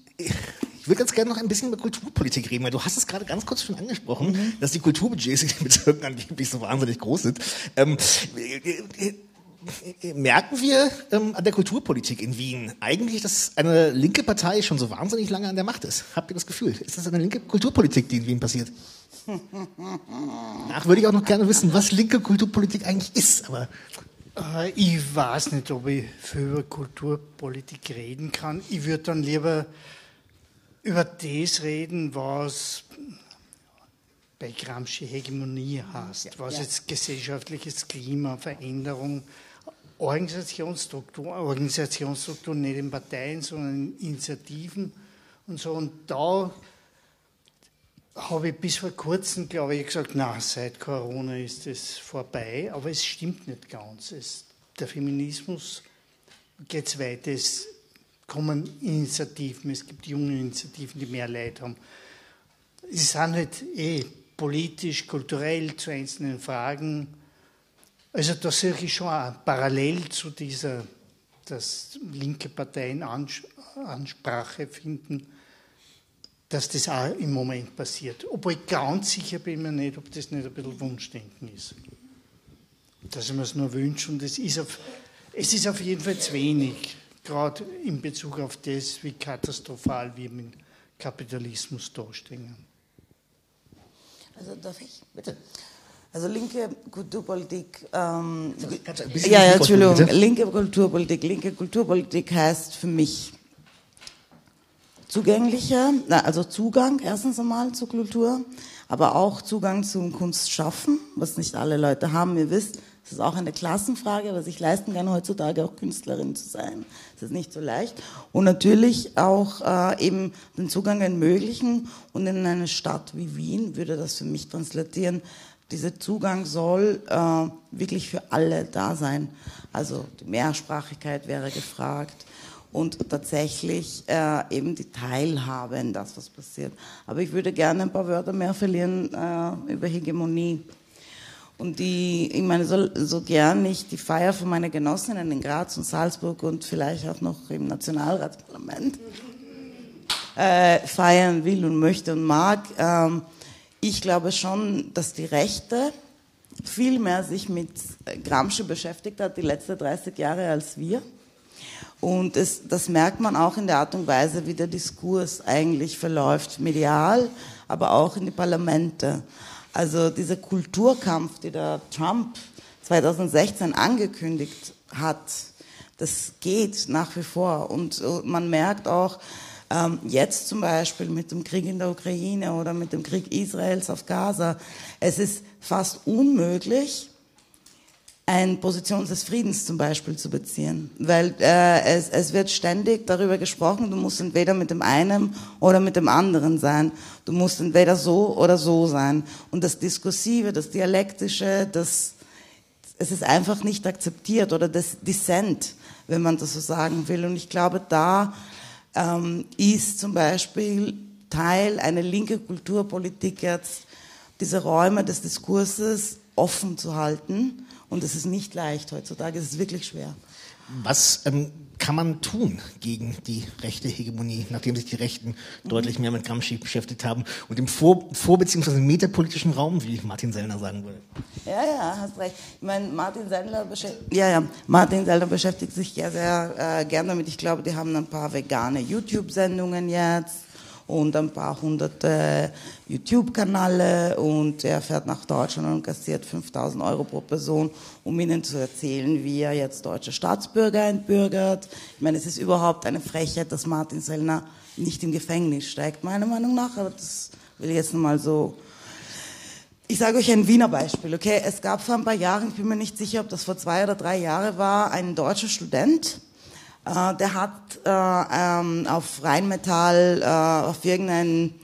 würde ganz gerne noch ein bisschen über Kulturpolitik reden, weil du hast es gerade ganz kurz schon angesprochen, mhm. dass die Kulturbudgets in den Bezirken angeblich so wahnsinnig groß sind. Ähm, äh, äh, merken wir ähm, an der Kulturpolitik in Wien eigentlich, dass eine linke Partei schon so wahnsinnig lange an der Macht ist? Habt ihr das Gefühl? Ist das eine linke Kulturpolitik, die in Wien passiert? Nach würde ich auch noch gerne wissen, was linke Kulturpolitik eigentlich ist, aber äh, ich weiß nicht, ob ich für über Kulturpolitik reden kann. Ich würde dann lieber über das reden, was bei Gramsci Hegemonie heißt, was ja. jetzt gesellschaftliches Klima, Veränderung, Organisationsstruktur, Organisationsstruktur nicht in Parteien, sondern in Initiativen und so. Und da habe ich bis vor kurzem, glaube ich, gesagt, na, seit Corona ist es vorbei, aber es stimmt nicht ganz. Es, der Feminismus geht weiter. Es kommen Initiativen, es gibt junge Initiativen, die mehr Leid haben. Sie sind halt eh politisch, kulturell zu einzelnen Fragen. Also da sehe ich schon auch parallel zu dieser dass linke Parteien Ansprache finden, dass das auch im Moment passiert. Obwohl ich ganz sicher bin mir nicht, ob das nicht ein bisschen Wunschdenken ist. Dass ich mir es nur wünsche und es ist, auf, es ist auf jeden Fall zu wenig, gerade in Bezug auf das, wie katastrophal wir mit Kapitalismus dastehen. Also darf ich, bitte? Also linke Kulturpolitik, ähm, ja, ja, Entschuldigung, bitte? linke Kulturpolitik, linke Kulturpolitik heißt für mich zugänglicher, also Zugang erstens einmal zur Kultur, aber auch Zugang zum Kunstschaffen, was nicht alle Leute haben. Ihr wisst, es ist auch eine Klassenfrage, was ich leisten kann, heutzutage auch Künstlerin zu sein. Das ist nicht so leicht. Und natürlich auch äh, eben den Zugang ermöglichen. Und in einer Stadt wie Wien würde das für mich translatieren, dieser Zugang soll äh, wirklich für alle da sein. Also die Mehrsprachigkeit wäre gefragt und tatsächlich äh, eben die Teilhabe in das, was passiert. Aber ich würde gerne ein paar Wörter mehr verlieren äh, über Hegemonie. Und die, ich meine, so, so gern ich die Feier von meinen Genossinnen in Graz und Salzburg und vielleicht auch noch im Nationalratsparlament äh, feiern will und möchte und mag, ähm, ich glaube schon, dass die Rechte viel mehr sich mit Gramsci beschäftigt hat die letzten 30 Jahre als wir. Und es, das merkt man auch in der Art und Weise, wie der Diskurs eigentlich verläuft, medial, aber auch in die Parlamente. Also dieser Kulturkampf, den der Trump 2016 angekündigt hat, das geht nach wie vor. Und man merkt auch, ähm, jetzt zum Beispiel mit dem Krieg in der Ukraine oder mit dem Krieg Israels auf Gaza, es ist fast unmöglich, eine Position des Friedens zum Beispiel zu beziehen, weil äh, es, es wird ständig darüber gesprochen, du musst entweder mit dem einen oder mit dem anderen sein, du musst entweder so oder so sein. Und das Diskursive, das Dialektische, das es ist einfach nicht akzeptiert oder das Dissent, wenn man das so sagen will. Und ich glaube, da ähm, ist zum Beispiel Teil einer linken Kulturpolitik jetzt, diese Räume des Diskurses offen zu halten. Und es ist nicht leicht heutzutage, es ist wirklich schwer. Was ähm, kann man tun gegen die rechte Hegemonie, nachdem sich die Rechten mhm. deutlich mehr mit Gramsci beschäftigt haben und im Vor-, Vor bzw. metapolitischen Raum, wie Martin Sellner sagen würde? Ja, ja, hast recht. Ich meine, Martin Sellner, ja, ja, Martin Sellner beschäftigt sich ja sehr äh, gern damit. Ich glaube, die haben ein paar vegane YouTube-Sendungen jetzt und ein paar hunderte YouTube-Kanäle und er fährt nach Deutschland und kassiert 5000 Euro pro Person, um ihnen zu erzählen, wie er jetzt deutsche Staatsbürger entbürgert. Ich meine, es ist überhaupt eine Frechheit, dass Martin Sellner nicht im Gefängnis steigt, meiner Meinung nach, aber das will ich jetzt nochmal so ich sage euch ein Wiener Beispiel, okay? Es gab vor ein paar Jahren, ich bin mir nicht sicher, ob das vor zwei oder drei Jahren war, ein deutscher Student, äh, der hat äh, ähm, auf Rheinmetall, äh, auf irgendein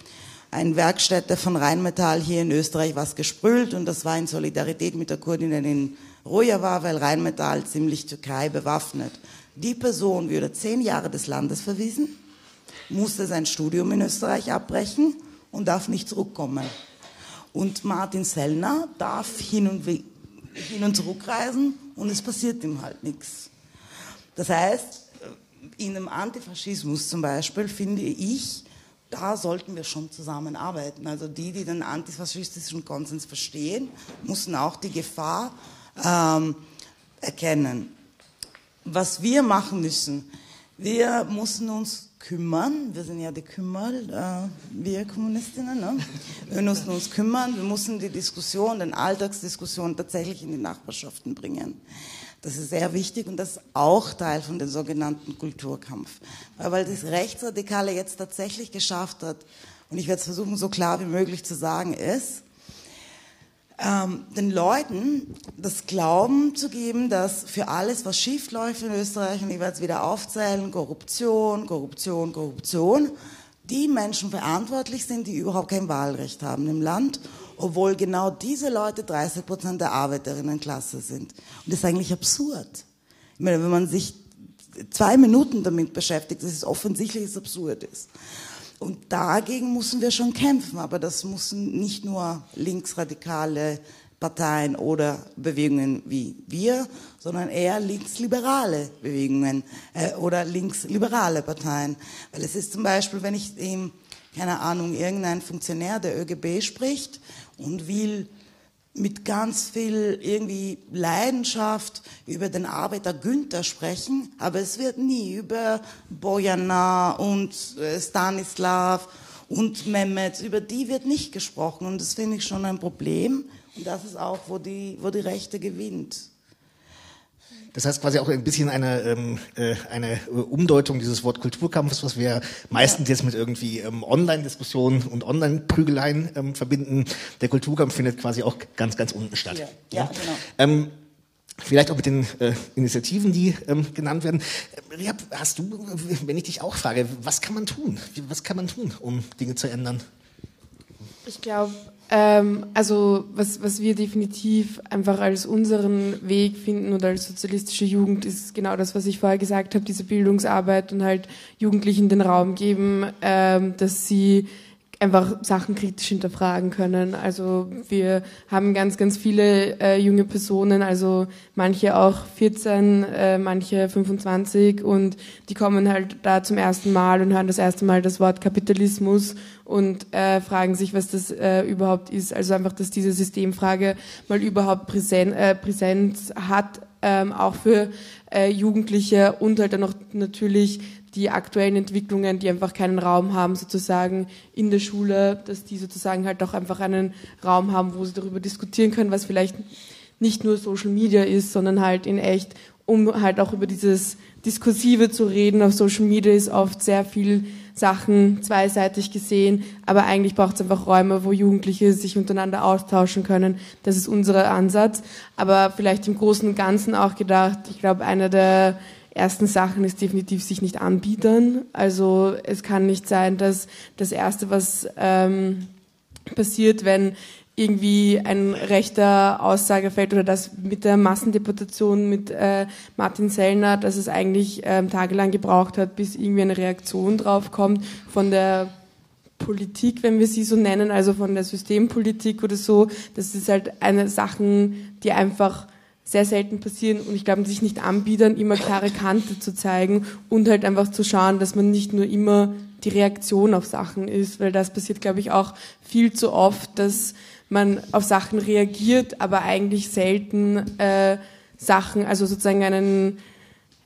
eine Werkstätte von Rheinmetall hier in Österreich was gesprüht und das war in Solidarität mit der Kurdin in Rojava, weil Rheinmetall ziemlich Türkei bewaffnet. Die Person wurde zehn Jahre des Landes verwiesen, musste sein Studium in Österreich abbrechen und darf nicht zurückkommen. Und Martin Sellner darf hin und, hin und zurückreisen und es passiert ihm halt nichts. Das heißt, in einem Antifaschismus zum Beispiel finde ich, da sollten wir schon zusammenarbeiten. Also die, die den antifaschistischen Konsens verstehen, müssen auch die Gefahr ähm, erkennen. Was wir machen müssen, wir müssen uns kümmern, wir sind ja die Kümmer, äh, wir Kommunistinnen, ne? wir müssen uns kümmern, wir müssen die Diskussion, den Alltagsdiskussion tatsächlich in die Nachbarschaften bringen. Das ist sehr wichtig und das ist auch Teil von dem sogenannten Kulturkampf. Weil das Rechtsradikale jetzt tatsächlich geschafft hat, und ich werde es versuchen, so klar wie möglich zu sagen, ist, ähm, den Leuten das Glauben zu geben, dass für alles, was schief läuft in Österreich, und ich werde es wieder aufzählen, Korruption, Korruption, Korruption, die Menschen verantwortlich sind, die überhaupt kein Wahlrecht haben im Land obwohl genau diese Leute 30 Prozent der Arbeiterinnenklasse sind. Und das ist eigentlich absurd. Ich meine, wenn man sich zwei Minuten damit beschäftigt, dass es offensichtlich ist, absurd ist. Und dagegen müssen wir schon kämpfen, aber das müssen nicht nur linksradikale Parteien oder Bewegungen wie wir, sondern eher linksliberale Bewegungen äh, oder linksliberale Parteien. Weil es ist zum Beispiel, wenn ich ihm, keine Ahnung, irgendein Funktionär der ÖGB spricht und will mit ganz viel irgendwie Leidenschaft über den Arbeiter Günther sprechen, aber es wird nie über Bojana und äh, Stanislav und Mehmet, über die wird nicht gesprochen und das finde ich schon ein Problem und das ist auch, wo die, wo die Rechte gewinnt. Das heißt quasi auch ein bisschen eine, ähm, äh, eine Umdeutung dieses Wort Kulturkampfes, was wir meistens jetzt mit irgendwie ähm, Online-Diskussionen und Online-Prügeleien ähm, verbinden. Der Kulturkampf findet quasi auch ganz, ganz unten statt. Ja, ja, ja. genau. Ähm, Vielleicht auch mit den äh, Initiativen, die ähm, genannt werden. Äh, hast du, wenn ich dich auch frage, was kann man tun? Was kann man tun, um Dinge zu ändern? Ich glaube, ähm, also was, was wir definitiv einfach als unseren Weg finden oder als sozialistische Jugend ist genau das, was ich vorher gesagt habe, diese Bildungsarbeit und halt Jugendlichen den Raum geben, ähm, dass sie einfach Sachen kritisch hinterfragen können. Also wir haben ganz, ganz viele äh, junge Personen, also manche auch 14, äh, manche 25 und die kommen halt da zum ersten Mal und hören das erste Mal das Wort Kapitalismus und äh, fragen sich, was das äh, überhaupt ist. Also einfach, dass diese Systemfrage mal überhaupt Präsen äh, Präsenz hat, ähm, auch für äh, Jugendliche und halt dann noch natürlich die aktuellen Entwicklungen, die einfach keinen Raum haben, sozusagen in der Schule, dass die sozusagen halt auch einfach einen Raum haben, wo sie darüber diskutieren können, was vielleicht nicht nur Social Media ist, sondern halt in echt, um halt auch über dieses Diskursive zu reden. Auf Social Media ist oft sehr viel Sachen zweiseitig gesehen, aber eigentlich braucht es einfach Räume, wo Jugendliche sich untereinander austauschen können. Das ist unser Ansatz. Aber vielleicht im Großen und Ganzen auch gedacht, ich glaube, einer der ersten Sachen ist definitiv sich nicht anbiedern. Also es kann nicht sein, dass das Erste, was ähm, passiert, wenn irgendwie ein rechter Aussage fällt oder das mit der Massendeportation mit äh, Martin Sellner, dass es eigentlich ähm, tagelang gebraucht hat, bis irgendwie eine Reaktion drauf kommt von der Politik, wenn wir sie so nennen, also von der Systempolitik oder so. Das ist halt eine Sachen, die einfach sehr selten passieren und ich glaube, sich nicht anbiedern, immer klare Kante zu zeigen und halt einfach zu schauen, dass man nicht nur immer die Reaktion auf Sachen ist, weil das passiert, glaube ich, auch viel zu oft, dass man auf Sachen reagiert, aber eigentlich selten äh, Sachen, also sozusagen einen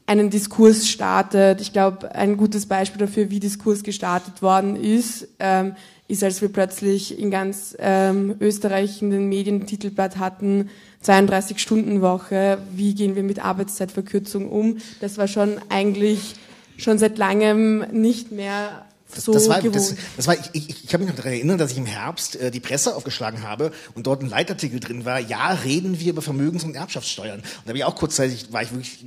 einen Diskurs startet. Ich glaube, ein gutes Beispiel dafür, wie Diskurs gestartet worden ist, ähm, ist, als wir plötzlich in ganz ähm, Österreich in den Medien Titelblatt hatten, 32-Stunden-Woche, wie gehen wir mit Arbeitszeitverkürzung um. Das war schon eigentlich schon seit langem nicht mehr so das, war, gewohnt. Das, das war, ich, ich, ich habe mich noch daran erinnert, dass ich im Herbst äh, die Presse aufgeschlagen habe und dort ein Leitartikel drin war, ja, reden wir über Vermögens- und Erbschaftssteuern. Und da habe ich auch kurzzeitig, war ich wirklich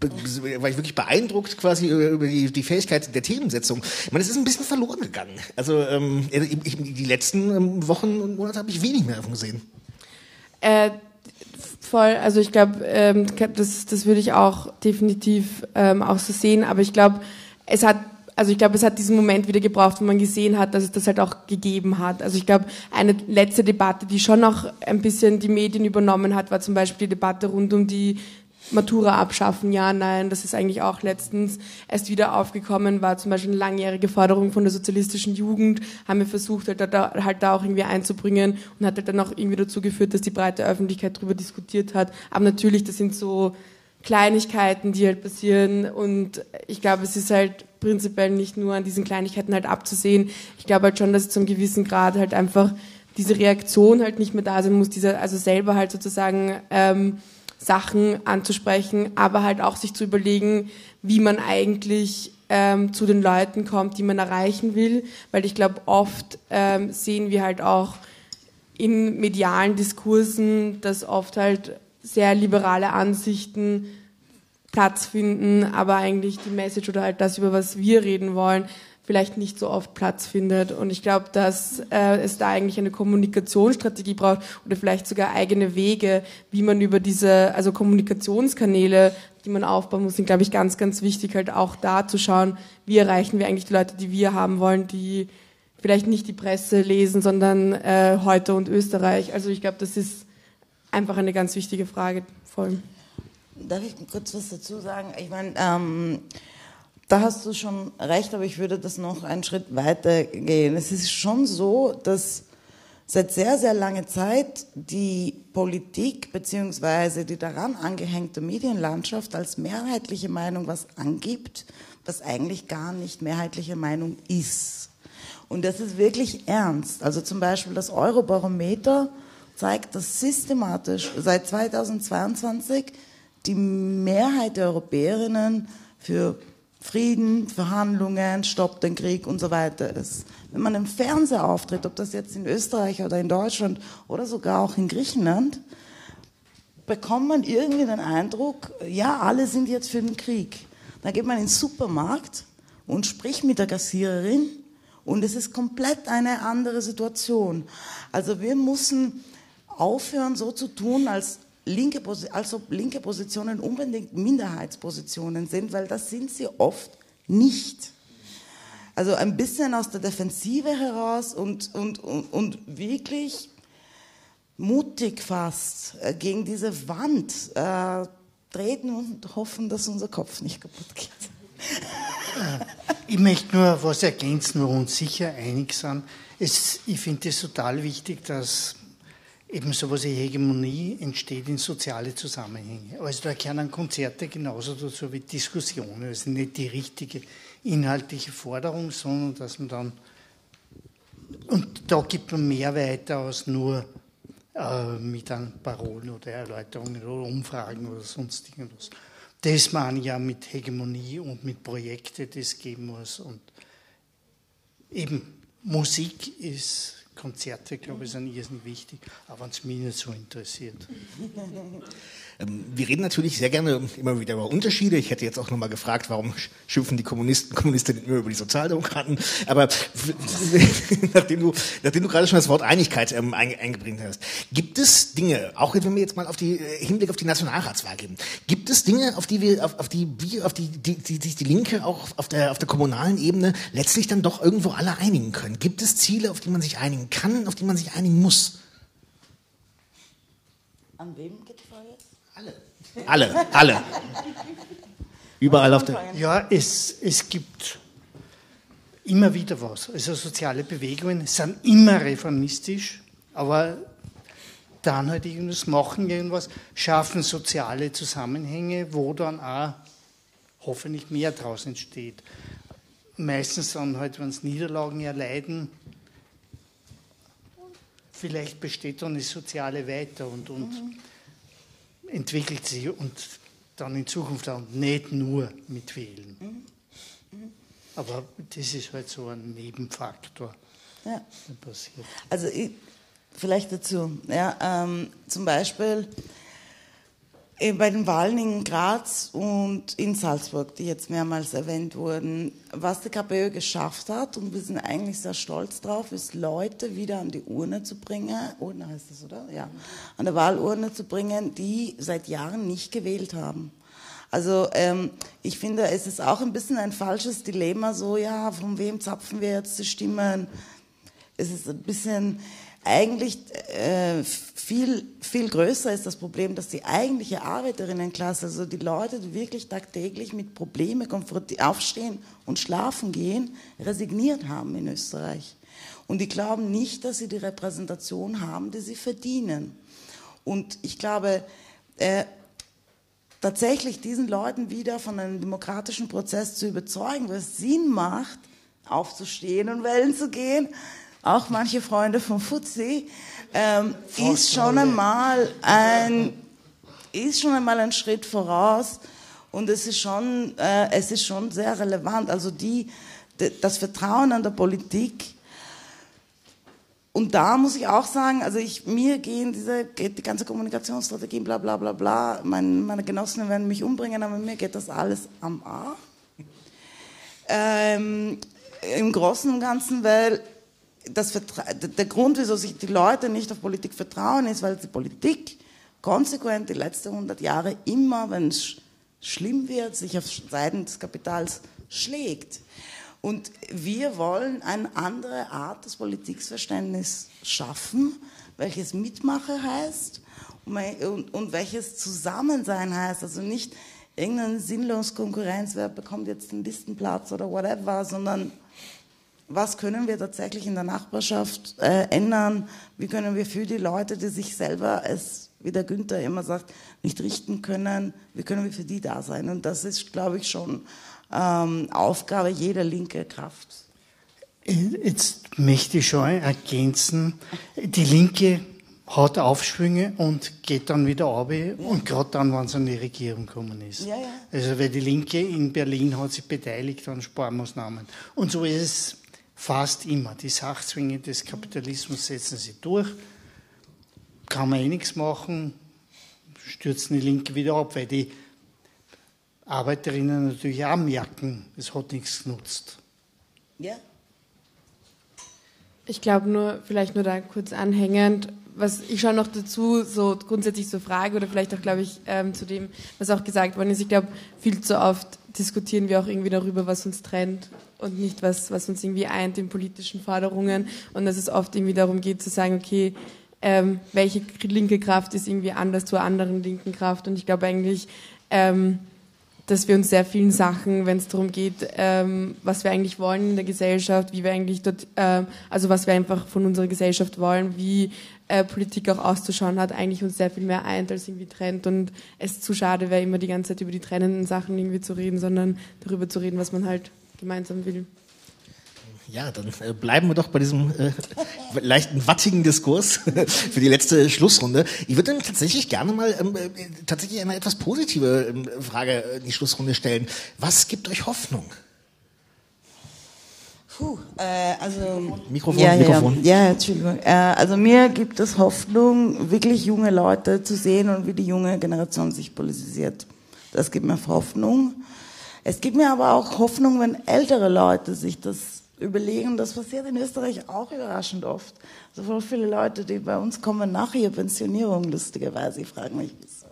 war ich wirklich beeindruckt quasi über die, die Fähigkeit der Themensetzung. Ich meine, es ist ein bisschen verloren gegangen. Also ähm, ich, die letzten ähm, Wochen und Monate habe ich wenig mehr davon gesehen. Äh, voll, also ich glaube, ähm, das, das würde ich auch definitiv ähm, auch so sehen, aber ich glaube, es hat also ich glaube, es hat diesen Moment wieder gebraucht, wo man gesehen hat, dass es das halt auch gegeben hat. Also ich glaube, eine letzte Debatte, die schon noch ein bisschen die Medien übernommen hat, war zum Beispiel die Debatte rund um die Matura abschaffen, ja, nein, das ist eigentlich auch letztens erst wieder aufgekommen, war zum Beispiel eine langjährige Forderung von der sozialistischen Jugend, haben wir versucht, halt da, halt da auch irgendwie einzubringen und hat halt dann auch irgendwie dazu geführt, dass die breite Öffentlichkeit darüber diskutiert hat. Aber natürlich, das sind so Kleinigkeiten, die halt passieren und ich glaube, es ist halt prinzipiell nicht nur an diesen Kleinigkeiten halt abzusehen. Ich glaube halt schon, dass zum gewissen Grad halt einfach diese Reaktion halt nicht mehr da sein muss, dieser, also selber halt sozusagen ähm, Sachen anzusprechen, aber halt auch sich zu überlegen, wie man eigentlich ähm, zu den Leuten kommt, die man erreichen will, weil ich glaube, oft ähm, sehen wir halt auch in medialen Diskursen, dass oft halt sehr liberale Ansichten Platz finden, aber eigentlich die Message oder halt das, über was wir reden wollen, vielleicht nicht so oft Platz findet. Und ich glaube, dass äh, es da eigentlich eine Kommunikationsstrategie braucht oder vielleicht sogar eigene Wege, wie man über diese, also Kommunikationskanäle, die man aufbauen muss, sind, glaube ich, ganz, ganz wichtig, halt auch da zu schauen, wie erreichen wir eigentlich die Leute, die wir haben wollen, die vielleicht nicht die Presse lesen, sondern äh, heute und Österreich. Also ich glaube, das ist einfach eine ganz wichtige Frage. Voll. Darf ich kurz was dazu sagen? Ich meine, ähm, da hast du schon recht, aber ich würde das noch einen Schritt weiter gehen. Es ist schon so, dass seit sehr, sehr langer Zeit die Politik beziehungsweise die daran angehängte Medienlandschaft als mehrheitliche Meinung was angibt, was eigentlich gar nicht mehrheitliche Meinung ist. Und das ist wirklich ernst. Also zum Beispiel das Eurobarometer zeigt, dass systematisch seit 2022 die Mehrheit der Europäerinnen für Frieden, Verhandlungen, Stopp den Krieg und so weiter ist. Wenn man im Fernseher auftritt, ob das jetzt in Österreich oder in Deutschland oder sogar auch in Griechenland, bekommt man irgendwie den Eindruck, ja, alle sind jetzt für den Krieg. Dann geht man in den Supermarkt und spricht mit der Kassiererin und es ist komplett eine andere Situation. Also wir müssen aufhören, so zu tun, als linke, als ob linke Positionen unbedingt Minderheitspositionen sind, weil das sind sie oft nicht. Also ein bisschen aus der Defensive heraus und, und, und, und wirklich mutig fast äh, gegen diese Wand äh, treten und hoffen, dass unser Kopf nicht kaputt geht. Ich möchte nur was ergänzen, wo uns sicher einig sind. Es, ich finde es total wichtig, dass eben sowas wie Hegemonie entsteht in soziale Zusammenhänge. Also da gehören Konzerte genauso dazu wie Diskussionen. Das ist nicht die richtige inhaltliche Forderung, sondern dass man dann, und da gibt man mehr weiter als nur äh, mit an Parolen oder Erläuterungen oder Umfragen oder sonst irgendwas. Das man ja mit Hegemonie und mit Projekten, das geben muss. Und eben Musik ist Konzerte, glaube ich, sind irrsinnig wichtig, auch wenn es mich nicht so interessiert. Ähm, wir reden natürlich sehr gerne immer wieder über Unterschiede. Ich hätte jetzt auch nochmal gefragt, warum schimpfen die Kommunisten, Kommunistinnen immer über die Sozialdemokraten. Aber nachdem du, nachdem du gerade schon das Wort Einigkeit ähm, eingebringt hast, gibt es Dinge, auch wenn wir jetzt mal auf die äh, Hinblick auf die Nationalratswahl geben, gibt es Dinge, auf die wir, auf, auf die, auf die, die, die, die, die Linke auch auf der, auf der kommunalen Ebene letztlich dann doch irgendwo alle einigen können? Gibt es Ziele, auf die man sich einigen kann, auf die man sich einigen muss? An wem? Alle. Alle. Überall auf der. Ja, es, es gibt immer wieder was. Also soziale Bewegungen sind immer reformistisch, aber dann halt irgendwas machen, irgendwas, schaffen soziale Zusammenhänge, wo dann auch hoffentlich mehr draus entsteht. Meistens dann halt, wenn es Niederlagen erleiden, vielleicht besteht dann eine soziale weiter und, und mhm entwickelt sich und dann in Zukunft auch nicht nur mit Wählen. Mhm. Mhm. Aber das ist halt so ein Nebenfaktor, ja. der passiert. Also ich, vielleicht dazu. Ja, ähm, zum Beispiel bei den Wahlen in Graz und in Salzburg, die jetzt mehrmals erwähnt wurden, was die KPÖ geschafft hat, und wir sind eigentlich sehr stolz drauf, ist Leute wieder an die Urne zu bringen, Urne heißt das, oder? Ja, an der Wahlurne zu bringen, die seit Jahren nicht gewählt haben. Also ähm, ich finde, es ist auch ein bisschen ein falsches Dilemma, so ja, von wem zapfen wir jetzt die Stimmen? Es ist ein bisschen eigentlich äh, viel, viel größer ist das Problem, dass die eigentliche Arbeiterinnenklasse, also die Leute, die wirklich tagtäglich mit Problemen aufstehen und schlafen gehen, resigniert haben in Österreich. Und die glauben nicht, dass sie die Repräsentation haben, die sie verdienen. Und ich glaube, äh, tatsächlich diesen Leuten wieder von einem demokratischen Prozess zu überzeugen, was Sinn macht, aufzustehen und wählen zu gehen, auch manche Freunde vom Fuzzi, ähm, ist schon einmal ein ist schon einmal ein Schritt voraus und es ist schon äh, es ist schon sehr relevant. Also die das Vertrauen an der Politik und da muss ich auch sagen, also ich, mir gehen diese, geht die ganze Kommunikationsstrategie, bla bla bla bla, meine, meine Genossinnen werden mich umbringen, aber mir geht das alles am A. Ähm, Im Großen und Ganzen, weil das der Grund, wieso sich die Leute nicht auf Politik vertrauen, ist, weil die Politik konsequent die letzten 100 Jahre immer, wenn es schlimm wird, sich auf Seiten des Kapitals schlägt. Und wir wollen eine andere Art des Politikverständnisses schaffen, welches Mitmache heißt und, und welches Zusammensein heißt. Also nicht irgendein sinnlos Konkurrenz, wer bekommt jetzt einen Listenplatz oder whatever, sondern was können wir tatsächlich in der Nachbarschaft äh, ändern? Wie können wir für die Leute, die sich selber es, wie der Günther immer sagt, nicht richten können, wie können wir für die da sein? Und das ist, glaube ich, schon ähm, Aufgabe jeder linke Kraft. Jetzt möchte ich schon ergänzen, die Linke hat Aufschwünge und geht dann wieder ab und gerade dann, wenn es an die Regierung gekommen ist. Ja, ja. Also weil die Linke in Berlin hat sich beteiligt an Sparmaßnahmen. Und so ist es fast immer. Die Sachzwänge des Kapitalismus setzen sie durch, kann man eh nichts machen, stürzen die Linke wieder ab, weil die Arbeiterinnen natürlich auch merken, es hat nichts genutzt. Ja. Ich glaube nur, vielleicht nur da kurz anhängend, was ich schon noch dazu so grundsätzlich so frage oder vielleicht auch, glaube ich, ähm, zu dem, was auch gesagt worden ist. Ich glaube, viel zu oft diskutieren wir auch irgendwie darüber, was uns trennt und nicht was, was uns irgendwie eint in politischen Forderungen. Und dass es oft irgendwie darum geht zu sagen, okay, ähm, welche linke Kraft ist irgendwie anders zur anderen linken Kraft? Und ich glaube eigentlich, ähm, dass wir uns sehr vielen Sachen, wenn es darum geht, ähm, was wir eigentlich wollen in der Gesellschaft, wie wir eigentlich dort, äh, also was wir einfach von unserer Gesellschaft wollen, wie äh, Politik auch auszuschauen hat, eigentlich uns sehr viel mehr eint als irgendwie trennt und es zu schade wäre, immer die ganze Zeit über die trennenden Sachen irgendwie zu reden, sondern darüber zu reden, was man halt gemeinsam will. Ja, dann äh, bleiben wir doch bei diesem äh, leichten wattigen Diskurs für die letzte Schlussrunde. Ich würde dann tatsächlich gerne mal ähm, äh, tatsächlich eine etwas positive ähm, Frage in die Schlussrunde stellen. Was gibt euch Hoffnung? Puh, äh, also Mikrofon, ja, Mikrofon. Ja, ja, Entschuldigung. Äh, also mir gibt es Hoffnung, wirklich junge Leute zu sehen und wie die junge Generation sich politisiert. Das gibt mir Hoffnung. Es gibt mir aber auch Hoffnung, wenn ältere Leute sich das überlegen. Das passiert in Österreich auch überraschend oft. So also viele Leute, die bei uns kommen nach ihrer Pensionierung, lustigerweise, ich frage mich, wieso.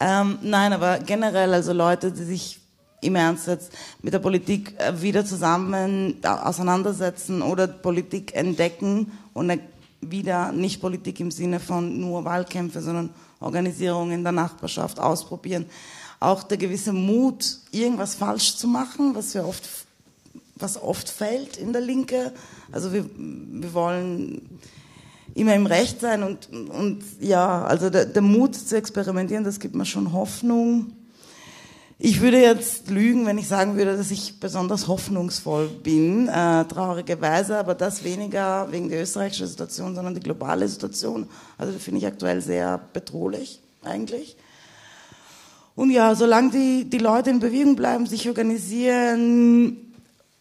Ähm, nein, aber generell, also Leute, die sich im Ernst jetzt mit der Politik äh, wieder zusammen äh, auseinandersetzen oder Politik entdecken und wieder nicht Politik im Sinne von nur Wahlkämpfe, sondern Organisierung in der Nachbarschaft ausprobieren. Auch der gewisse Mut, irgendwas falsch zu machen, was wir oft was oft fällt in der Linke. Also wir, wir wollen immer im Recht sein und, und ja, also der, der Mut zu experimentieren, das gibt mir schon Hoffnung. Ich würde jetzt lügen, wenn ich sagen würde, dass ich besonders hoffnungsvoll bin, äh, traurigerweise, aber das weniger wegen der österreichischen Situation, sondern die globale Situation. Also das finde ich aktuell sehr bedrohlich eigentlich. Und ja, solange die, die Leute in Bewegung bleiben, sich organisieren,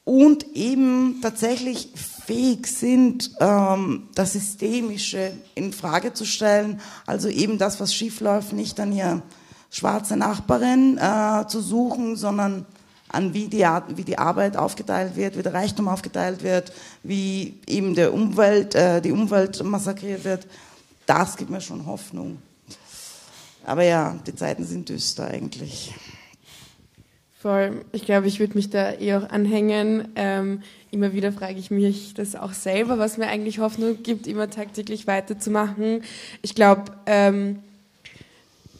und eben tatsächlich fähig sind, ähm, das Systemische in Frage zu stellen. Also eben das, was schief läuft, nicht an ihr schwarze Nachbarin äh, zu suchen, sondern an wie die, wie die Arbeit aufgeteilt wird, wie der Reichtum aufgeteilt wird, wie eben der Umwelt, äh, die Umwelt massakriert wird. Das gibt mir schon Hoffnung. Aber ja, die Zeiten sind düster eigentlich. Voll. Ich glaube, ich würde mich da eh auch anhängen. Ähm, immer wieder frage ich mich das auch selber, was mir eigentlich Hoffnung gibt, immer tagtäglich weiterzumachen. Ich glaube, ähm,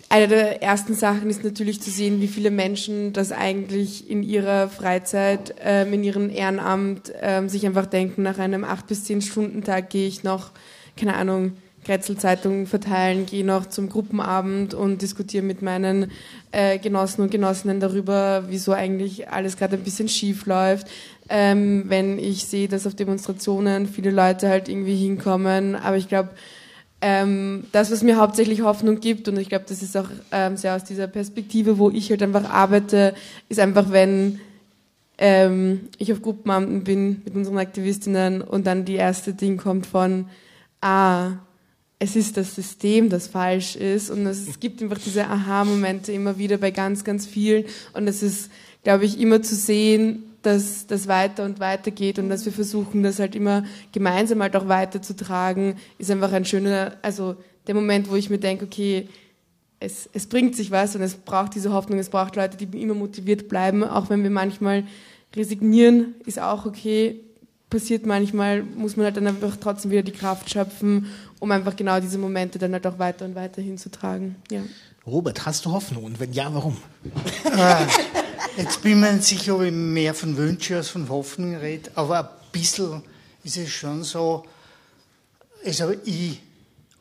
eine der ersten Sachen ist natürlich zu sehen, wie viele Menschen das eigentlich in ihrer Freizeit, ähm, in ihrem Ehrenamt ähm, sich einfach denken, nach einem acht bis zehn Stunden Tag gehe ich noch, keine Ahnung, Kretzelzeitungen verteilen, gehe noch zum Gruppenabend und diskutiere mit meinen äh, Genossen und Genossinnen darüber, wieso eigentlich alles gerade ein bisschen schief läuft. Ähm, wenn ich sehe, dass auf Demonstrationen viele Leute halt irgendwie hinkommen, aber ich glaube, ähm, das, was mir hauptsächlich Hoffnung gibt, und ich glaube, das ist auch ähm, sehr aus dieser Perspektive, wo ich halt einfach arbeite, ist einfach, wenn ähm, ich auf Gruppenamten bin mit unseren Aktivistinnen und dann die erste Ding kommt von, ah, es ist das System, das falsch ist. Und es, gibt einfach diese Aha-Momente immer wieder bei ganz, ganz vielen. Und es ist, glaube ich, immer zu sehen, dass das weiter und weiter geht und dass wir versuchen, das halt immer gemeinsam halt auch weiterzutragen, ist einfach ein schöner, also der Moment, wo ich mir denke, okay, es, es bringt sich was und es braucht diese Hoffnung, es braucht Leute, die immer motiviert bleiben, auch wenn wir manchmal resignieren, ist auch okay passiert manchmal, muss man halt dann einfach trotzdem wieder die Kraft schöpfen, um einfach genau diese Momente dann halt auch weiter und weiter hinzutragen. Ja. Robert, hast du Hoffnung? Und wenn ja, warum? Ah, jetzt bin ich mir nicht sicher, ob ich mehr von Wünschen als von Hoffnung rede, aber ein bisschen ist es schon so, also ich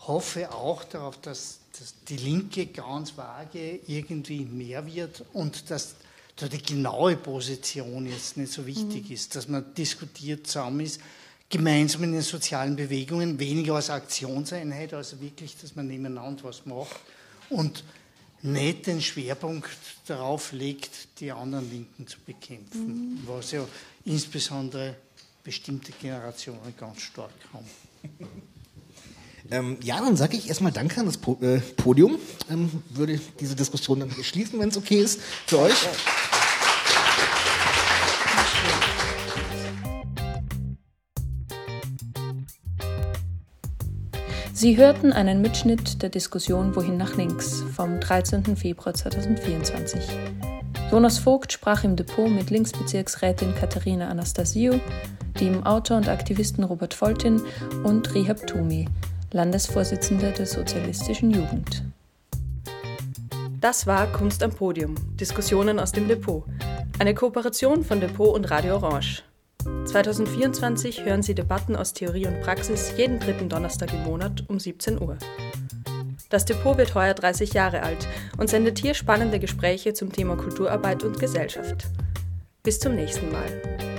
hoffe auch darauf, dass, dass die Linke ganz vage irgendwie mehr wird und dass da die genaue Position jetzt nicht so wichtig mhm. ist, dass man diskutiert zusammen ist, gemeinsam in den sozialen Bewegungen, weniger als Aktionseinheit, also wirklich, dass man nebeneinander was macht und nicht den Schwerpunkt darauf legt, die anderen Linken zu bekämpfen, mhm. was ja insbesondere bestimmte Generationen ganz stark haben. Ähm, ja, dann sage ich erstmal Danke an das po äh, Podium. Ähm, würde diese Diskussion dann schließen, wenn es okay ist für euch. Sie hörten einen Mitschnitt der Diskussion Wohin nach links vom 13. Februar 2024. Jonas Vogt sprach im Depot mit Linksbezirksrätin Katharina Anastasiou, dem Autor und Aktivisten Robert Foltin und Rehab Tumi, Landesvorsitzender der Sozialistischen Jugend. Das war Kunst am Podium, Diskussionen aus dem Depot, eine Kooperation von Depot und Radio Orange. 2024 hören Sie Debatten aus Theorie und Praxis jeden dritten Donnerstag im Monat um 17 Uhr. Das Depot wird heuer 30 Jahre alt und sendet hier spannende Gespräche zum Thema Kulturarbeit und Gesellschaft. Bis zum nächsten Mal.